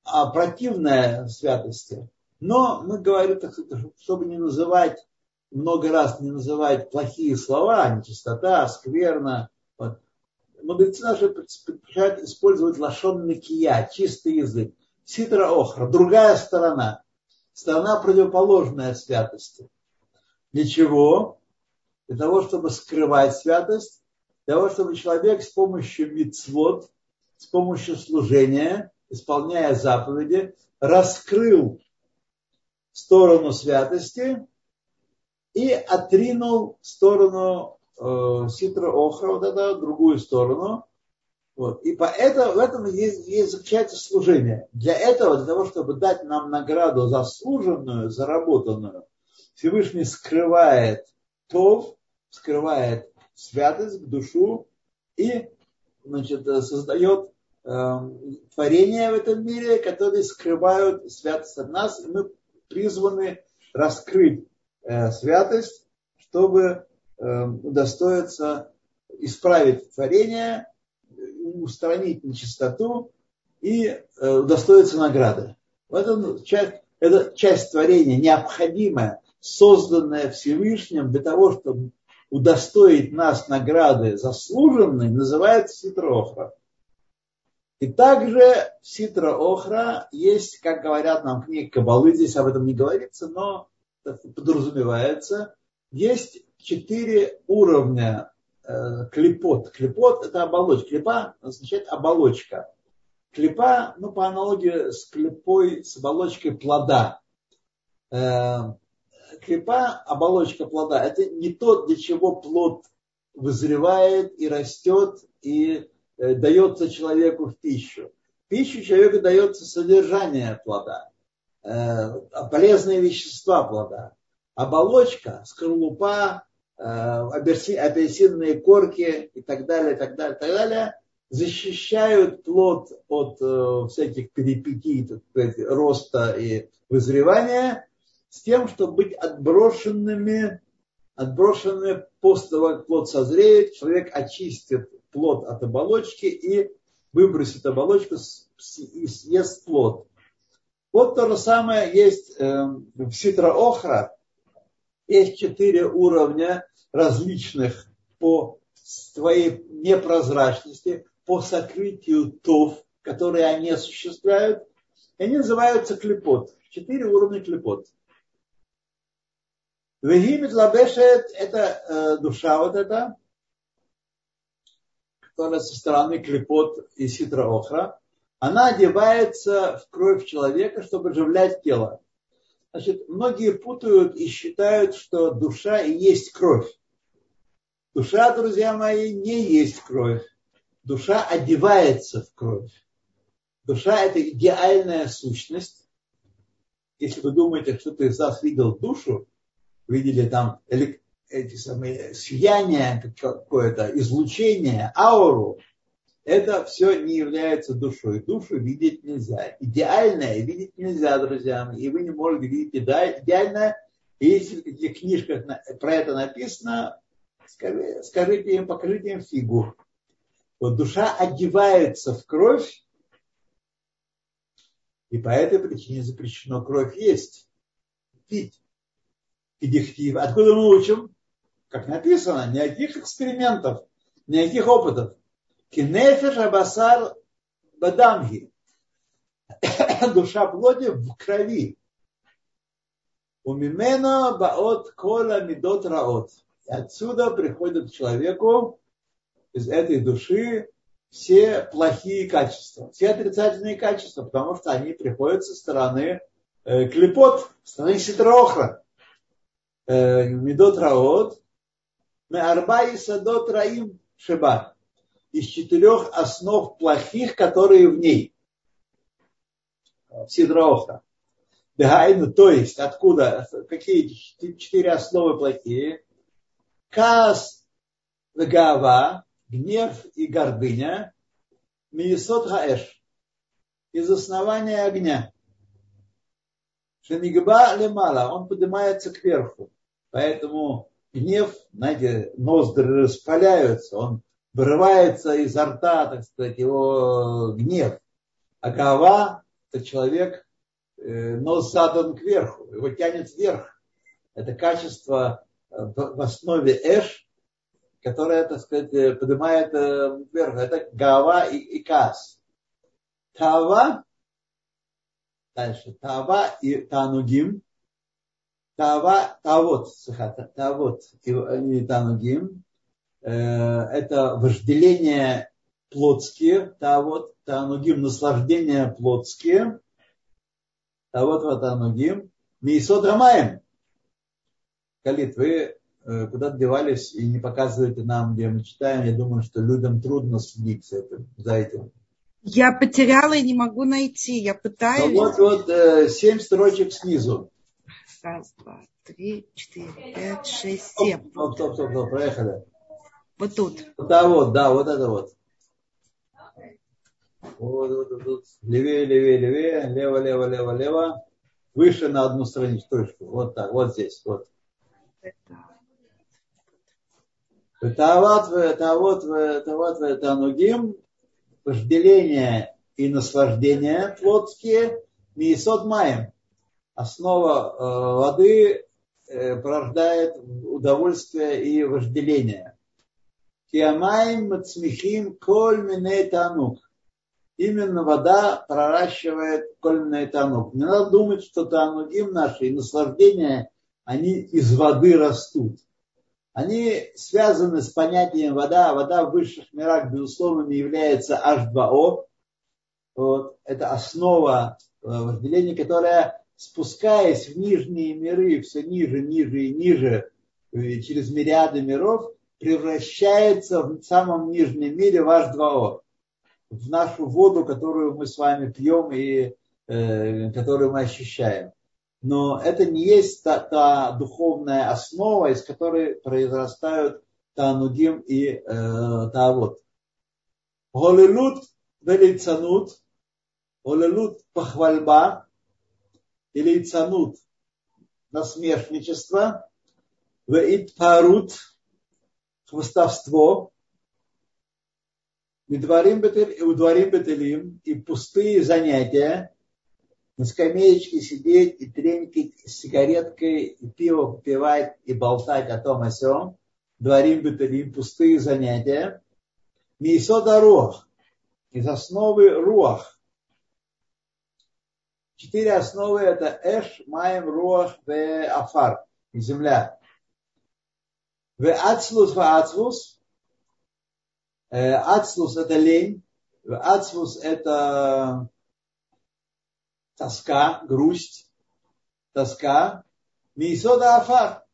а противная святости. Но мы говорим, так сказать, чтобы не называть, много раз не называть плохие слова, нечистота, скверна. Вот. Мудрецы наши предпочитают использовать лашон накия, чистый язык. Ситра охра, другая сторона, сторона противоположная святости. Для чего? Для того, чтобы скрывать святость, для того, чтобы человек с помощью мицвод, с помощью служения, исполняя заповеди, раскрыл сторону святости и отринул сторону э, ситра охра, вот эту другую сторону. Вот. И поэтому в этом есть, есть заключается служение. Для этого, для того, чтобы дать нам награду заслуженную, заработанную, Всевышний скрывает то, скрывает святость, душу и значит, создает э, творения в этом мире, которые скрывают святость от нас, и мы призваны раскрыть э, святость, чтобы э, удостоиться исправить творение, устранить нечистоту и э, удостоиться награды. В этом часть, это часть творения необходимая, созданная Всевышним для того, чтобы удостоить нас награды заслуженной, называется ситроохра. И также ситра охра есть, как говорят нам книги Кабалы, здесь об этом не говорится, но подразумевается, есть четыре уровня э, клепот. Клепот – это оболочка. Клепа означает оболочка. Клепа, ну, по аналогии с клепой, с оболочкой плода. Клепа, оболочка плода, это не то, для чего плод вызревает и растет и э, дается человеку в пищу. В пищу человеку дается содержание плода, э, полезные вещества плода. Оболочка, скорлупа, э, апельсинные корки и так далее, и так далее, и так далее защищают плод от всяких перипетий, роста и вызревания с тем, чтобы быть отброшенными, отброшенными после того, как плод созреет, человек очистит плод от оболочки и выбросит оболочку и съест плод. Вот то же самое есть э, в ситроохра. Есть четыре уровня различных по своей непрозрачности, по сокрытию тов, которые они осуществляют. И они называются клепот. Четыре уровня клепот. Вегимит лабешет – это э, душа вот эта, которая со стороны клепот и ситра охра. Она одевается в кровь человека, чтобы оживлять тело. Значит, многие путают и считают, что душа и есть кровь. Душа, друзья мои, не есть кровь. Душа одевается в кровь. Душа – это идеальная сущность. Если вы думаете, что ты из вас видел душу, видели там эти самые сияния, какое-то излучение, ауру, это все не является душой. Душу видеть нельзя. Идеальное видеть нельзя, друзья. И вы не можете видеть идеальное. И если в каких книжках про это написано, скажите им, покажите им фигу. Вот душа одевается в кровь, и по этой причине запрещено кровь есть, пить и дихтив. Откуда мы учим? Как написано, никаких экспериментов, никаких опытов. Кинефеш абасар бадамги. <coughs> Душа плоти в крови. У мимена баот кола мидот раот. И отсюда приходят человеку из этой души все плохие качества, все отрицательные качества, потому что они приходят со стороны э, клепот, со стороны ситрохра. Медот Раот, Арба и Садот Раим Шеба. Из четырех основ плохих, которые в ней. Сидраоха. Бегайну, то есть, откуда, какие четыре основы плохие? Каас, гава, гнев и гордыня, миесот хаэш, из основания огня. Шенигба лемала, он поднимается кверху. Поэтому гнев, знаете, ноздри распаляются, он вырывается изо рта, так сказать, его гнев. А голова – это человек, э, нос задан кверху, его тянет вверх. Это качество э, в основе эш, которое, так сказать, э, поднимает вверх. Это голова и, и кас. Тава, дальше, тава и танугим. Тава, тавот, тавот и танугим Э, это вожделение плотские, тавот, танугим, наслаждения плотские, тавот, ватанугим, мейсот рамаем. Калит, вы э, куда девались и не показываете нам, где мы читаем. Я думаю, что людям трудно следить за этим. Я потеряла и не могу найти. Я пытаюсь. Ну, вот, вот, э, семь строчек снизу. Раз, два, три, четыре, пять, шесть, семь. Стоп, стоп, стоп, стоп, проехали. Вот тут. Да, вот, да, вот это вот. Вот, вот, вот, вот. Левее, левее, левее, лево, лево, лево, лево. Выше на одну страничку. Вот так, вот здесь, вот. Тават, тават, тават, танугим, вожделение и наслаждение плотские, миесот маем. Основа э, воды э, порождает удовольствие и вожделение. Киамаем мацмихим коль миней танук. Именно вода проращивает коль танук. Не надо думать, что танугим наши и наслаждения, они из воды растут. Они связаны с понятием вода. Вода в высших мирах, безусловно, является H2O. Вот. Это основа э, вожделения, которая, спускаясь в нижние миры, все ниже, ниже и ниже, э, через мириады миров, превращается в самом нижнем мире в H2O, в нашу воду, которую мы с вами пьем и э, которую мы ощущаем. Но это не есть та, та духовная основа, из которой произрастают Танугим и э, Таавот. Голелут велицанут, голелут похвальба или цанут насмешничество, веитпарут – хвостовство, удворим бетелим и пустые занятия, на скамеечке сидеть и тренькать с сигареткой, и пиво попивать, и болтать о том о сем. Дворим бетелим, пустые занятия. Мейсода руах, из основы руах. Четыре основы это эш, маем, руах, бе, афар, земля. В ацлус в ацлус. Ацлус это лень. Ацлус это тоска, грусть, тоска. Мисода афар.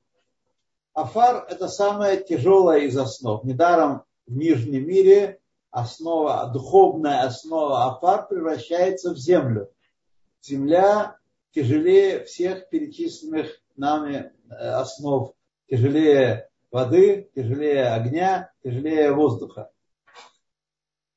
Афар это самая тяжелая из основ. Недаром в нижнем мире основа, духовная основа афар превращается в землю. Земля тяжелее всех перечисленных нами основ. Тяжелее воды, тяжелее огня, тяжелее воздуха.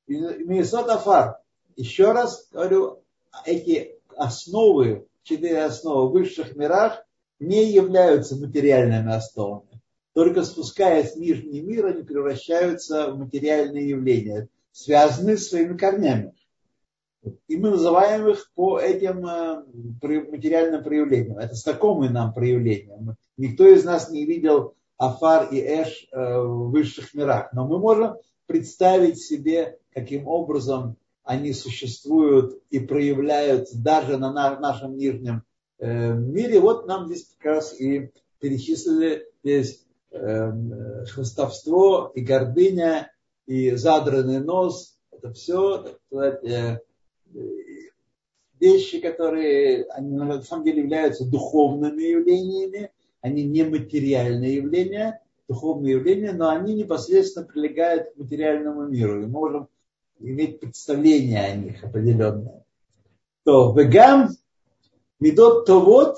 Мисот Афар. Еще раз говорю, эти основы, четыре основы в высших мирах не являются материальными основами. Только спускаясь в нижний мир, они превращаются в материальные явления, связанные своими корнями. И мы называем их по этим э, материальным проявлениям. Это знакомые нам проявления. Никто из нас не видел Афар и Эш э, в высших мирах. Но мы можем представить себе, каким образом они существуют и проявляются даже на нашем нижнем э, мире. Вот нам здесь как раз и перечислили здесь эм, хвостовство и гордыня, и задранный нос. Это все, так сказать, э, вещи, которые они на самом деле являются духовными явлениями, они не материальные явления, духовные явления, но они непосредственно прилегают к материальному миру. И можем иметь представление о них определенное. То вегам медот то вот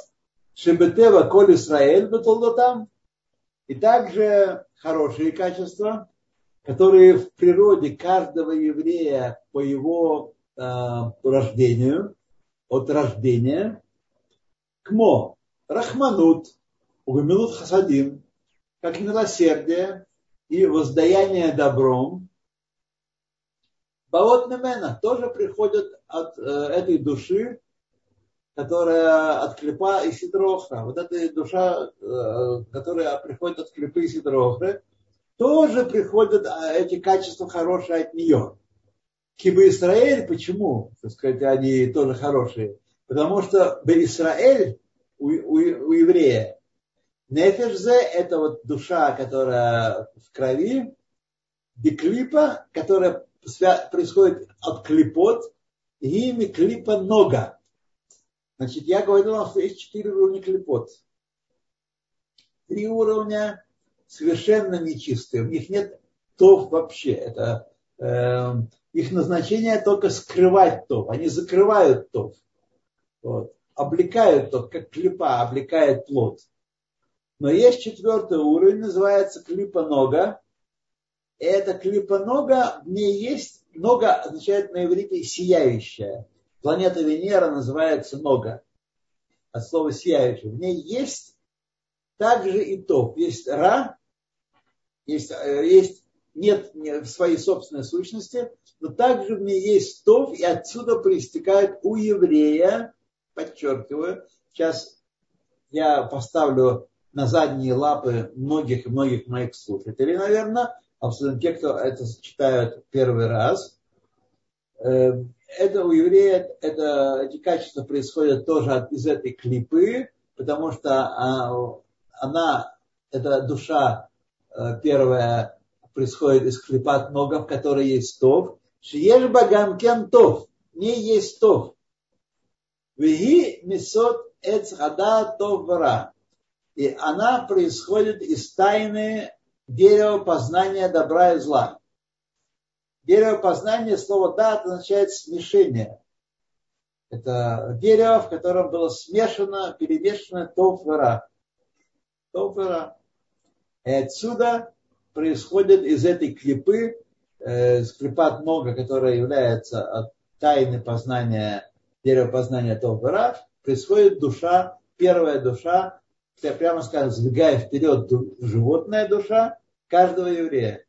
шебетева коль Исраэль там и также хорошие качества, которые в природе каждого еврея по его э, рождению, от рождения, кмо, рахманут, угамилут хасадим, как милосердие и воздаяние добром, Баот Мемена тоже приходят от э, этой души, которая от клепа и сидрохра. Вот эта душа, э, которая приходит от клепы и сидрохры, тоже приходят а, эти качества хорошие от нее. Киба Израиль, почему, так сказать, они тоже хорошие? Потому что Израиль у, у, у еврея, Нефешзе – это вот душа, которая в крови, Деклипа, которая происходит от клипот, и клипа нога. Значит, я говорил вам, что есть четыре уровня клипот. Три уровня совершенно нечистые. У них нет тов вообще. Это, э, их назначение только скрывать тов. Они закрывают тов. Вот. Облекают тов, как клипа облекает плод. Но есть четвертый уровень, называется клипа нога. Это клипа нога, в ней есть, нога означает на иврите сияющая. Планета Венера называется нога. От слова сияющая. В ней есть также и топ. Есть ра, есть, э, есть нет своей собственной сущности, но также в ней есть тов, и отсюда проистекает у еврея, подчеркиваю, сейчас я поставлю на задние лапы многих и многих моих слушателей, наверное, особенно те, кто это читают первый раз. Э, это у еврея, это, эти качества происходят тоже от, из этой клипы, потому что а, она, эта душа Э, первое происходит из клепат нога, в которой есть тов. Шиеш багамкен тов. Не есть тов. Веги мисот эцхада тов вара. И она происходит из тайны дерева познания добра и зла. Дерево познания, слово да, означает смешение. Это дерево, в котором было смешано, перемешано. Тов вара. И отсюда происходит из этой клипы, э, клипа много, которая является от тайны познания, дерева познания Толбара, происходит душа, первая душа, я прямо скажем, сбегая вперед, животная душа каждого еврея.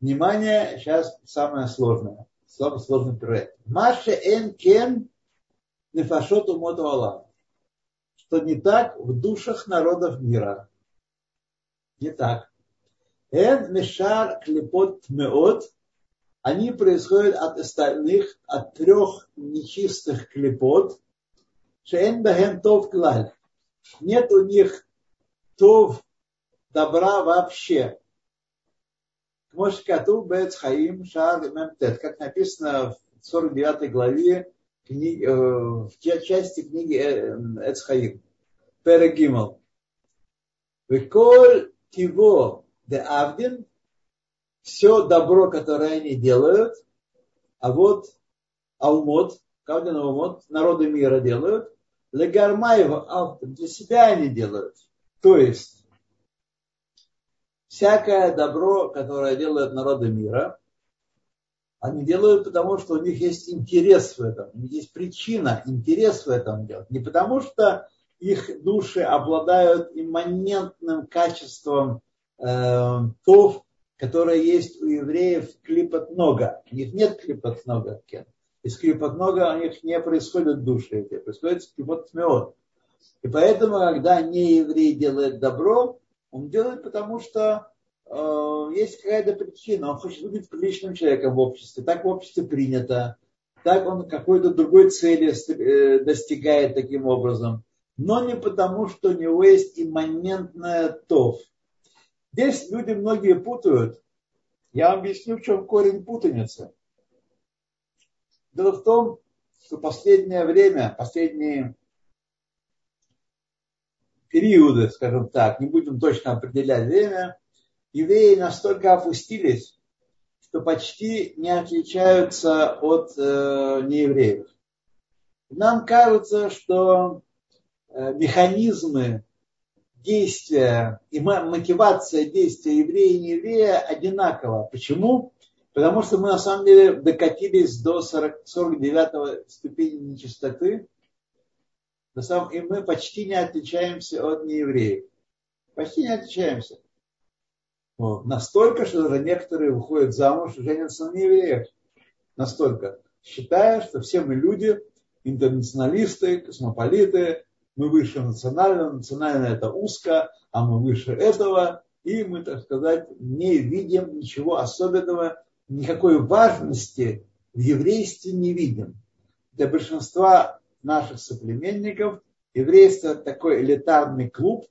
Внимание, сейчас самое сложное, самый сложный проект. Маша эн кен нефашоту моту Что не так в душах народов мира. Не так. Эн мешар клепот меот, они происходят от остальных, от трех нечистых клепот. Шеэн бахем тов клаль. Нет у них тов добра вообще. Кмошкату Бец Хаим Шар Мемтет, как написано в 49 главе книги, э, в части книги э, Эцхаим. Перегимал. Виколь тиво де авдин, все добро, которое они делают, а вот алмот, кавдин алмот, народы мира делают, легармаева для себя они делают. То есть, всякое добро, которое делают народы мира, они делают потому, что у них есть интерес в этом, у них есть причина, интерес в этом делать. Не потому, что их души обладают имманентным качеством э, тов, которое есть у евреев клипот много. У них нет клипот много. Из клипот много у них не происходят души эти, происходит клипот меот. И поэтому, когда не еврей делает добро, он делает потому, что э, есть какая-то причина. Он хочет быть приличным человеком в обществе. Так в обществе принято. Так он какой-то другой цели э, достигает таким образом но не потому, что у него есть имманентная тов. Здесь люди многие путают. Я объясню, в чем корень путаницы. Дело в том, что последнее время, последние периоды, скажем так, не будем точно определять время, евреи настолько опустились, что почти не отличаются от э, неевреев. Нам кажется, что Э, механизмы действия и мотивация действия еврея и нееврея одинакова. Почему? Потому что мы на самом деле докатились до 40, 49 ступени нечистоты, и мы почти не отличаемся от неевреев. Почти не отличаемся. Вот. Настолько, что даже некоторые выходят замуж и женятся на неевреях. Настолько. Считая, что все мы люди, интернационалисты, космополиты, мы выше национального, национально это узко, а мы выше этого, и мы, так сказать, не видим ничего особенного, никакой важности в еврействе не видим. Для большинства наших соплеменников еврейство такой элитарный клуб,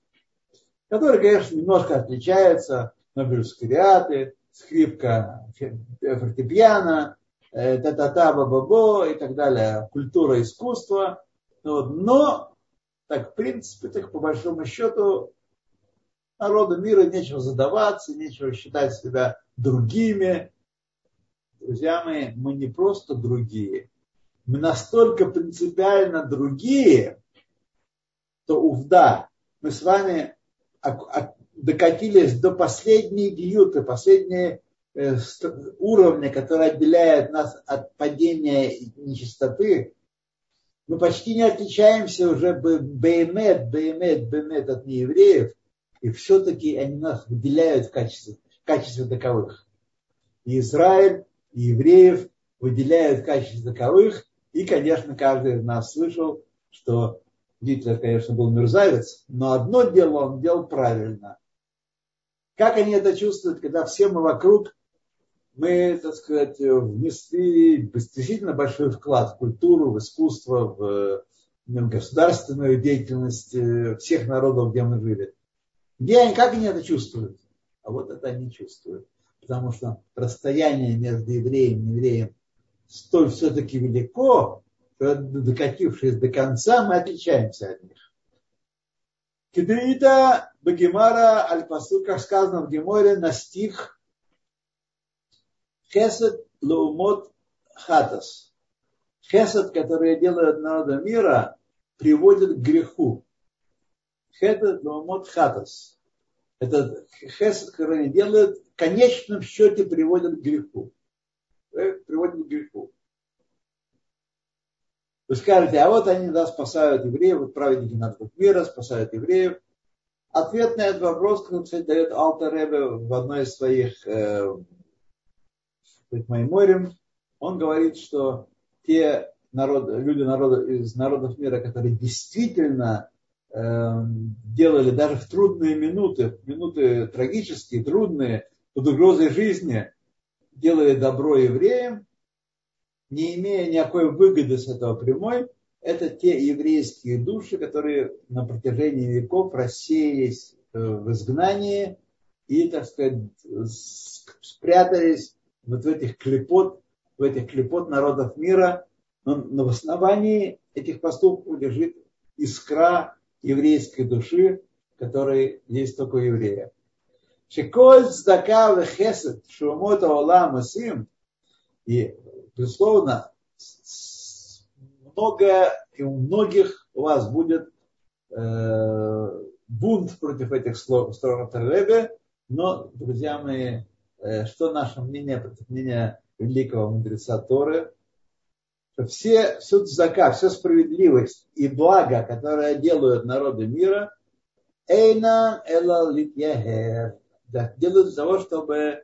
который, конечно, немножко отличается Нобелевские лауреаты, скрипка фортепиано, э, та-та-та, ба-ба-бо и так далее, культура искусства. Но, так, в принципе, так по большому счету, народу мира нечего задаваться, нечего считать себя другими. Друзья мои, мы не просто другие, мы настолько принципиально другие, то увда, мы с вами докатились до последней гиюты, последней э, уровня, который отделяет нас от падения нечистоты, мы почти не отличаемся уже беймет, беймет, беймет от неевреев, и все-таки они нас выделяют в качестве, в качестве таковых. И Израиль, и евреев выделяют в качестве таковых, и, конечно, каждый из нас слышал, что Гитлер, конечно, был мерзавец, но одно дело он делал правильно. Как они это чувствуют, когда все мы вокруг, мы, так сказать, внесли действительно большой вклад в культуру, в искусство, в государственную деятельность всех народов, где мы жили. Где они, как они это чувствуют? А вот это они чувствуют. Потому что расстояние между евреем и евреем столь все-таки велико, что докатившись до конца, мы отличаемся от них. Кедрита Багимара Аль-Пасу, как сказано в Геморе, на стих Хесед Лаумот Хатас. Хесед, который делает народа мира, приводит к греху. Хесед Лаумот Хатас. Это хесед, который они в конечном счете приводит к греху. Э, приводит к греху. Вы скажете, а вот они да, спасают евреев, вот праведники народов мира спасают евреев. Ответ на этот вопрос, кстати, дает Ребе в одной из своих э, Майморем. Он говорит, что те народы, люди народа, из народов мира, которые действительно делали даже в трудные минуты, минуты трагические, трудные, под угрозой жизни, делали добро евреям, не имея никакой выгоды с этого прямой, это те еврейские души, которые на протяжении веков рассеялись э, в изгнании и, так сказать, спрятались вот в этих клепот, в этих клепот народов мира. Но, но в основании этих поступков лежит искра еврейской души, которая есть только у еврея. Шеколь цдака вехесед шумот аолам асим и безусловно, много, и у многих у вас будет э, бунт против этих слов сторон Ребе, но, друзья мои, э, что наше мнение против мнения великого мудреца Торы, все, все зака, вся справедливость и благо, которое делают народы мира, эйна эла литьяхер, делают для того, чтобы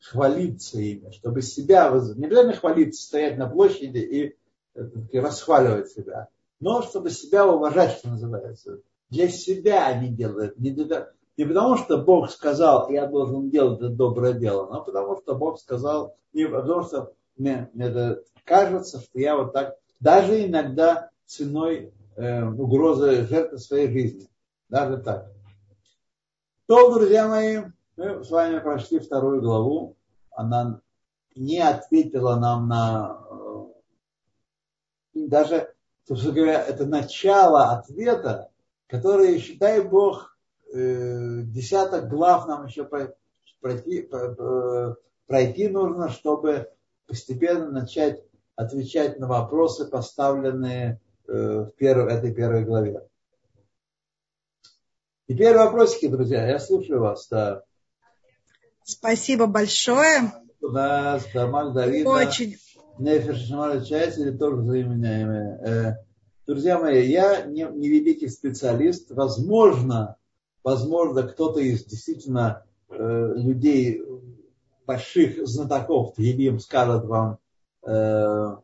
хвалиться ими, чтобы себя, не обязательно хвалиться, стоять на площади и, и расхваливать себя, но чтобы себя уважать, что называется. Для себя они делают, не, для, не потому что Бог сказал, я должен делать это доброе дело, но потому что Бог сказал, не потому что мне, мне кажется, что я вот так, даже иногда ценой э, угрозы жертвы своей жизни. Даже так. То, друзья мои, мы с вами прошли вторую главу. Она не ответила нам на... Э, даже, собственно говоря, это начало ответа, который, считай Бог, э, десяток глав нам еще пройти, пройти нужно, чтобы постепенно начать отвечать на вопросы, поставленные э, в первой, этой первой главе. Теперь вопросики, друзья. Я слушаю вас. Да. Спасибо большое. Да, Дамаг Давида. Очень. Нефиш Шамара Чайс или тоже заменяемые. Э, друзья мои, я не, не великий специалист. Возможно, возможно, кто-то из действительно э, людей больших знатоков Елим скажет вам, э,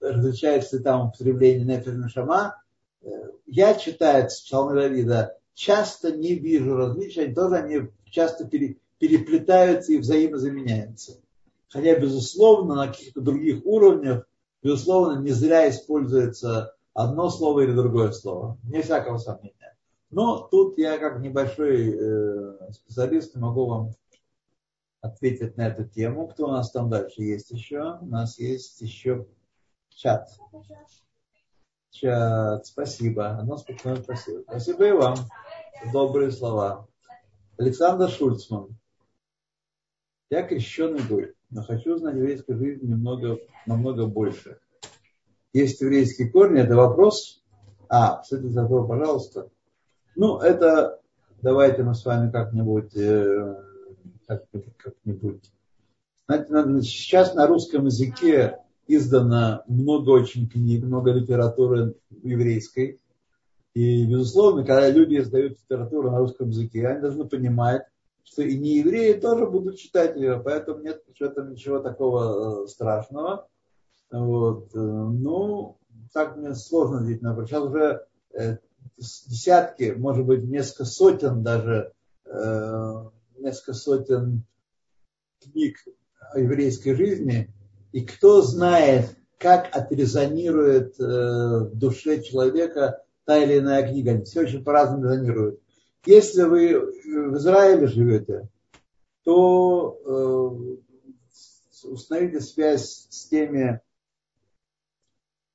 различается ли там употребление Нефер Шама. Э, я, читаю Псалмы Давида, часто не вижу различий, они тоже они часто пере, переплетаются и взаимозаменяются. Хотя, безусловно, на каких-то других уровнях, безусловно, не зря используется одно слово или другое слово. Не всякого сомнения. Но тут я, как небольшой э, специалист, могу вам ответить на эту тему. Кто у нас там дальше есть еще? У нас есть еще чат. Чат, спасибо. Одно спокойное спасибо. Спасибо и вам. Добрые слова. Александр Шульцман. Я крещеный гой, но хочу знать еврейскую жизнь немного, намного больше. Есть еврейские корни, это вопрос. А, кстати, забыл, пожалуйста. Ну, это давайте мы с вами как-нибудь э, как-нибудь. Знаете, сейчас на русском языке издано много очень книг, много литературы еврейской. И, безусловно, когда люди издают литературу на русском языке, они должны понимать, что и не евреи тоже будут читать ее, поэтому нет в этом ничего такого э, страшного. Вот. Э, ну, так мне сложно видеть. Например, сейчас уже э, десятки, может быть, несколько сотен даже несколько сотен книг о еврейской жизни, и кто знает, как отрезонирует э, в душе человека та или иная книга. Они все очень по-разному резонируют. Если вы в Израиле живете, то э, установите связь с теми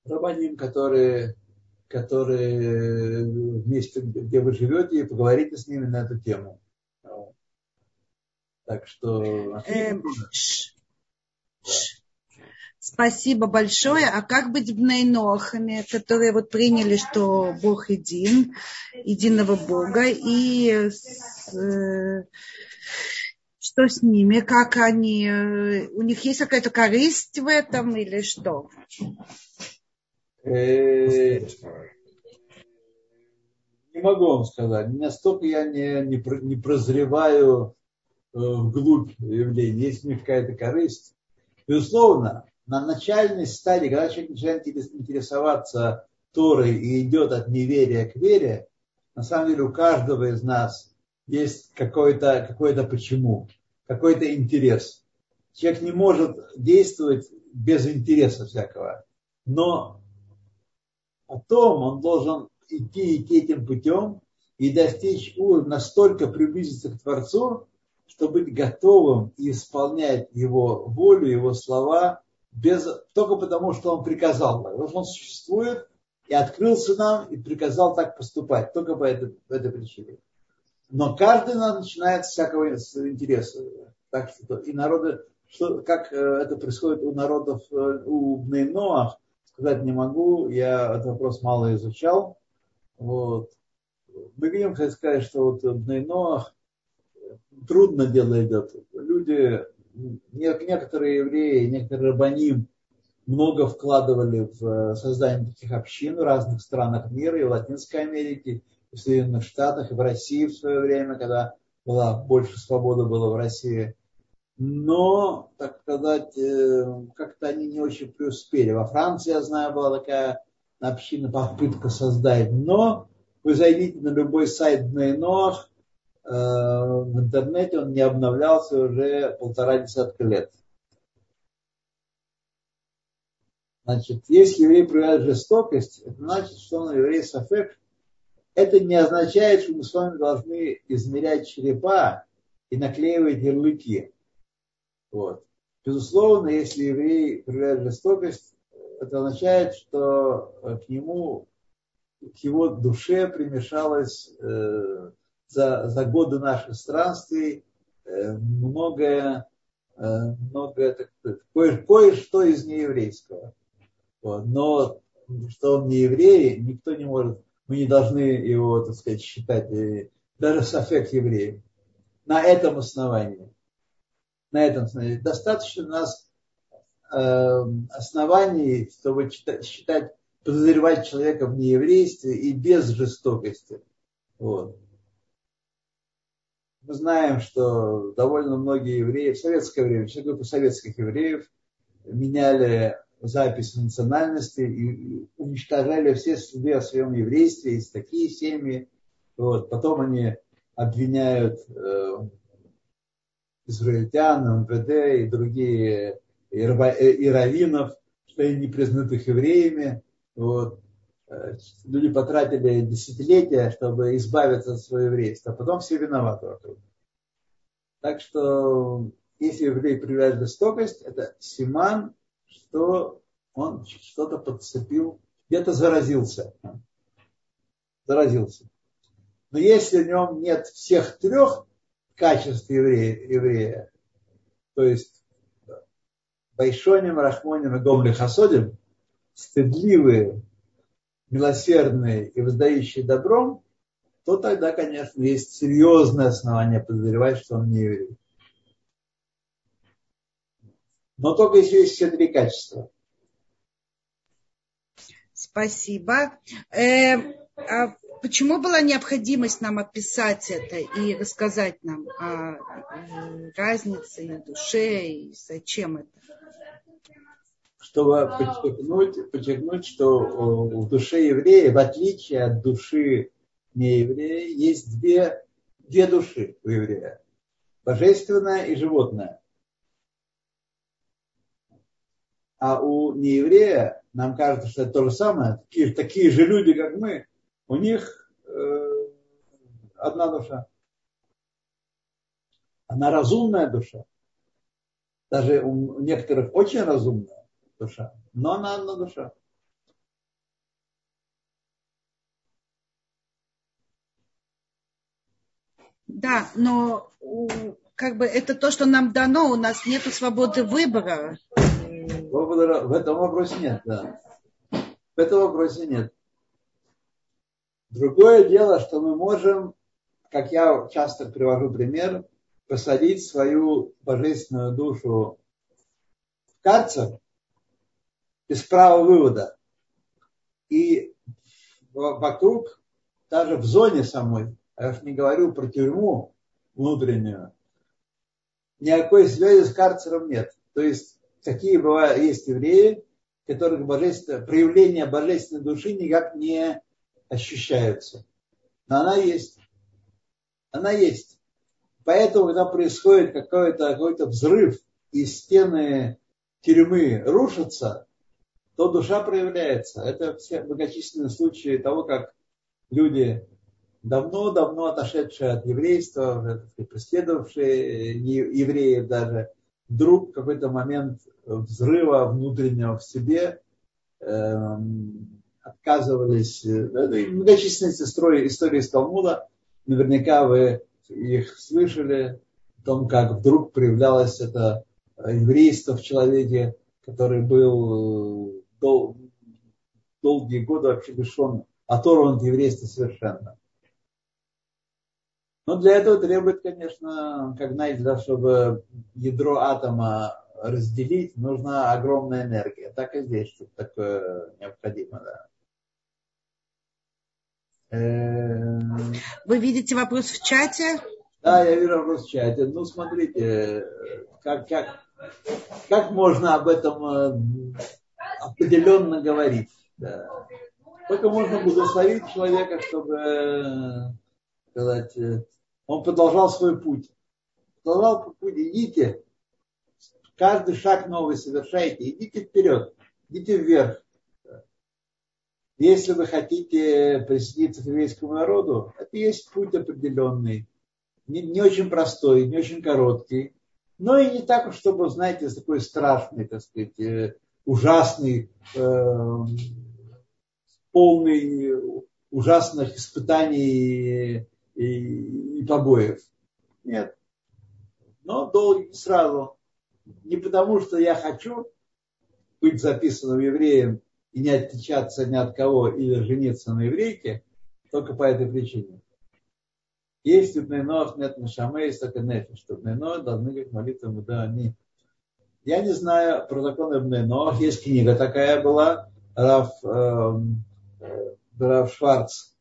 рабаним, которые, которые вместе, где вы живете, и поговорите с ними на эту тему. Так что... Эм, спасибо большое. А как быть в Нейнохами, которые вот приняли, что Бог един, единого Бога, и э, что с ними, как они, э, у них есть какая-то корысть в этом или что? Э, не могу вам сказать. Настолько я не, не, не прозреваю вглубь явления, есть у них какая-то корысть. Безусловно, на начальной стадии, когда человек начинает интересоваться Торой и идет от неверия к вере, на самом деле у каждого из нас есть какое-то какое почему, какой-то интерес. Человек не может действовать без интереса всякого. Но потом он должен идти, идти этим путем и достичь настолько приблизиться к Творцу, чтобы быть готовым и исполнять его волю, его слова, без, только потому, что он приказал. Потому что он существует и открылся нам и приказал так поступать, только по этой, по этой причине. Но каждый нам начинает с всякого интереса. Так что и народы, что, как э, это происходит у народов, э, у Бнейноах, сказать не могу, я этот вопрос мало изучал. Вот. Мы видим, хоть сказать, что вот Бнейноах, трудно дело идет. Люди, некоторые евреи, некоторые рабаним много вкладывали в э, создание таких общин в разных странах мира, и в Латинской Америке, и в Соединенных Штатах, и в России в свое время, когда была больше свободы было в России. Но, так сказать, э, как-то они не очень преуспели. Во Франции, я знаю, была такая община, попытка создать. Но вы зайдите на любой сайт Днейнох, Э, в интернете он не обновлялся уже полтора десятка лет. Значит, если еврей проявляет жестокость, это значит, что он еврей сафек. Это не означает, что мы с вами должны измерять черепа и наклеивать ярлыки. Вот. Безусловно, если еврей проявляет жестокость, это означает, что к нему, к его душе примешалась э, за, за годы наших странствий э, многое, э, многое кое, кое-что из нееврейского. Вот. Но что он не еврей, никто не может. Мы не должны его, так сказать, считать э, даже софек евреев. На этом основании. На этом основании. Достаточно у нас оснований, чтобы считать, считать, подозревать человека в нееврействе и без жестокости. Вот. Мы знаем, что довольно многие евреи в советское время, все группы советских евреев меняли запись национальности и уничтожали все следы о своем еврействе. Есть такие семьи. Вот. Потом они обвиняют э, израильтян, МВД и другие, и, и раввинов, что они не признают их евреями. Вот. Люди потратили десятилетия, чтобы избавиться от своего еврейства, а потом все виноваты вокруг. Так что, если еврей проявляет жестокость, это симан, что он что-то подцепил, где-то заразился. Заразился. Но если в нем нет всех трех качеств еврея, еврея то есть Байшоним, Рахмоним и Гомли Хасодим, стыдливые, милосердные и воздающие добром, то тогда, конечно, есть серьезное основание подозревать, что он не еврей. Но только если есть все три качества. Спасибо. Э, а почему была необходимость нам описать это и рассказать нам о разнице и душе, и зачем это? Чтобы подчеркнуть, подчеркнуть, что в душе еврея, в отличие от души нееврея, есть две, две души у еврея. Божественная и животная. А у нееврея, нам кажется, что это то же самое, такие, такие же люди, как мы, у них э, одна душа. Она разумная душа. Даже у некоторых очень разумная душа, но она одна душа. Да, но как бы это то, что нам дано, у нас нет свободы выбора. В этом вопросе нет, да. В этом вопросе нет. Другое дело, что мы можем, как я часто привожу пример, посадить свою божественную душу в карцер без права вывода. И вокруг, даже в зоне самой, я уж не говорю про тюрьму внутреннюю, никакой связи с карцером нет. То есть такие бывают, есть евреи, которых божественное, проявление божественной души никак не ощущаются. Но она есть. Она есть. Поэтому, когда происходит какой-то какой взрыв, и стены тюрьмы рушатся, то душа проявляется. Это все многочисленные случаи того, как люди, давно-давно отошедшие от еврейства, преследовавшие евреев даже, вдруг в какой-то момент взрыва внутреннего в себе эм, отказывались, э, многочисленные истории, истории из Талмуда, наверняка вы их слышали, о том, как вдруг проявлялось это еврейство в человеке, который был э, дол, долгие годы вообще лишен, оторван от еврейства совершенно. Но для этого требует, конечно, как знаете, чтобы ядро атома разделить, нужна огромная энергия. Так и здесь что-то такое необходимо, да. Вы видите вопрос в чате? Да, я вижу вопрос в чате. Ну, смотрите, как, как, как можно об этом э, определенно говорить. Да. Только можно благословить человека, чтобы э, сказать, э, он продолжал свой путь. Продолжал путь, идите, каждый шаг новый совершайте, идите вперед, идите вверх. Если вы хотите присоединиться к еврейскому народу, это есть путь определенный, не, не очень простой, не очень короткий, но и не так, чтобы, знаете, такой страшный, так сказать, э, ужасный, э, полный ужасных испытаний и, и побоев. Нет. Но долгий сразу. Не потому, что я хочу быть записанным евреем и не отличаться ни от кого или жениться на еврейке, только по этой причине. Есть у Бнейнох нет Нашаме, есть только Нефиш, что Бнейнох должны как молитва да они. Я не знаю про законы Бнейнох, есть книга такая была, Раф, э, Раф Шварц,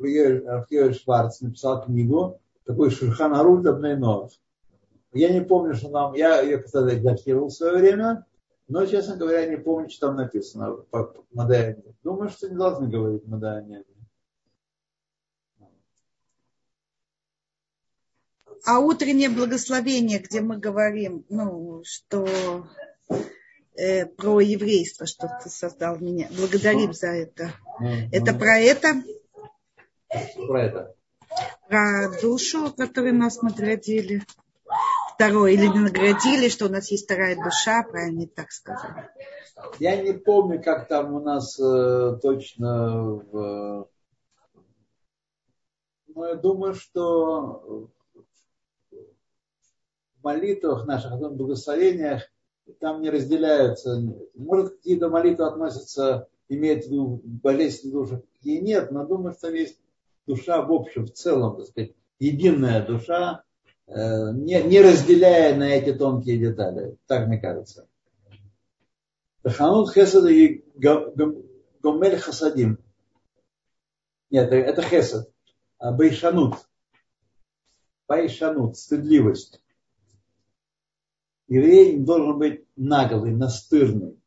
Раф Шварц написал книгу, такой Шурхан Арух Бнейнох. Я не помню, что нам, я ее, кстати, датировал в свое время, но, честно говоря, не помню, что там написано по Мадаяне. Думаю, что не должны говорить Мадаяне. А утреннее благословение, где мы говорим, ну, что э, про еврейство, что ты создал меня. Благодарим за это. Mm-hmm. Это про это? Про это. Про душу, которую нас наградили. Второе, или наградили, что у нас есть вторая душа, правильно так сказать. Я не помню, как там у нас э, точно в... Но я думаю, что молитвах наших, о благословениях, там не разделяются. Может, какие-то молитвы относятся, имеют в виду болезненные души, какие нет, но думаю, что есть душа в общем, в целом, так сказать, единая душа, э, не, не разделяя на эти тонкие детали. Так мне кажется. Ханут Хесед и Гомель Хасадим. Нет, это Хесед. А Байшанут. Байшанут, стыдливость еврей должен быть наглый, настырный.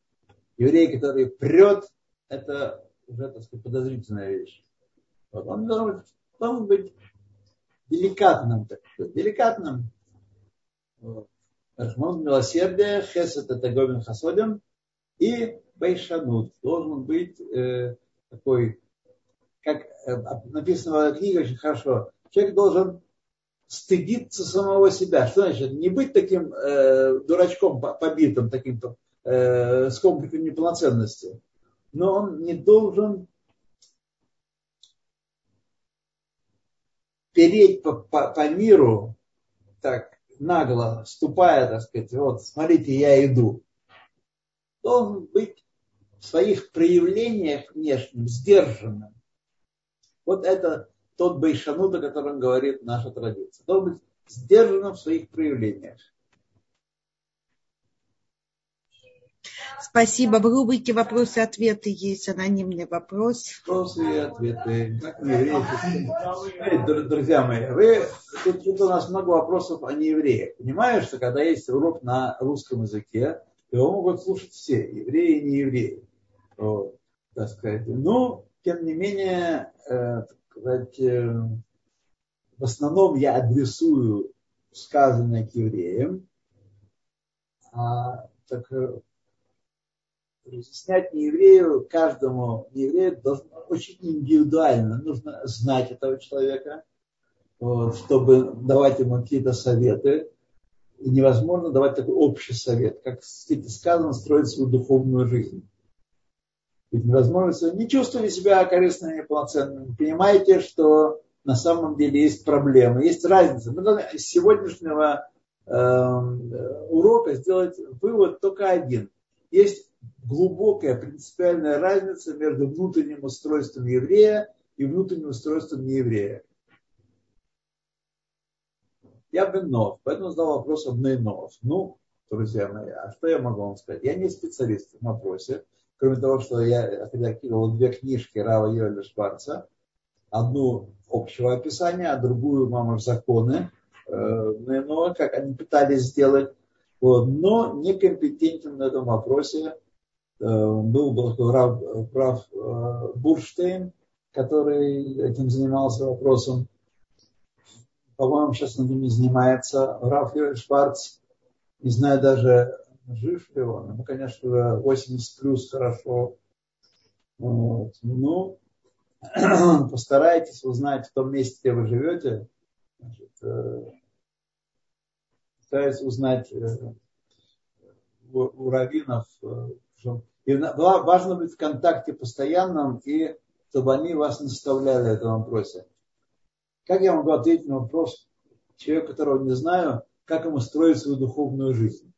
Еврей, который прет, это уже, так сказать, подозрительная вещь. Вот. Он должен быть, должен быть деликатным, так сказать, деликатным. Вот. Рахмон милосердие, хесед это гомин хасодим, и байшанут должен быть э, такой, как э, написано в книге очень хорошо, человек должен стыдиться самого себя. Что значит? Не быть таким э, дурачком побитым, таким э, с комплексом неполноценности. Но он не должен переть по, по, по миру так нагло, ступая, так сказать, вот, смотрите, я иду. Должен быть в своих проявлениях внешним сдержанным. Вот это тот байшанут, о котором говорит наша традиция. Должен быть сдержанным в своих проявлениях. Спасибо. В рубрике «Вопросы и ответы» есть анонимный вопрос. Вопросы и ответы. Как евреи? Друзья мои, вы, тут, тут у нас много вопросов о неевреях. Понимаешь, что когда есть урок на русском языке, его могут слушать все, евреи и неевреи. Вот, так сказать. Но, тем не менее, э, сказать, э, в основном я адресую сказанное к евреям, а так, э, разъяснять нееврею, каждому нееврею должно очень индивидуально. Нужно знать этого человека, вот, чтобы давать ему какие-то советы. И невозможно давать такой общий совет, как сказано, строить свою духовную жизнь. Ведь невозможно, не чувствуете себя корыстными и неполноценными. Понимаете, что на самом деле есть проблемы, есть разница. Мы должны из сегодняшнего э, урока сделать вывод только один. Есть глубокая принципиальная разница между внутренним устройством еврея и внутренним устройством нееврея. Я бы нов, поэтому задал вопрос об нов. Ну, друзья мои, а что я могу вам сказать? Я не специалист в вопросе. Кроме того, что я отредактировал две книжки Рава Йоля Шварца. Одну общего описания, а другую «Мамаш законы». Но как они пытались сделать. Вот. Но некомпетентен на этом вопросе э, был, был Рав, Рав э, Бурштейн, который этим занимался вопросом. По-моему, сейчас над ними занимается Раф Шварц. Не знаю даже, жив ли он. Ну, конечно, 80 плюс хорошо. Вот. Ну, <clears throat> постарайтесь узнать в том месте, где вы живете. Значит, э, постарайтесь узнать э, у, у раввинов. Э, и важно быть в контакте постоянном, и чтобы они вас наставляли в этом вопросе. Как я могу ответить на вопрос человека, которого не знаю, как ему строить свою духовную жизнь?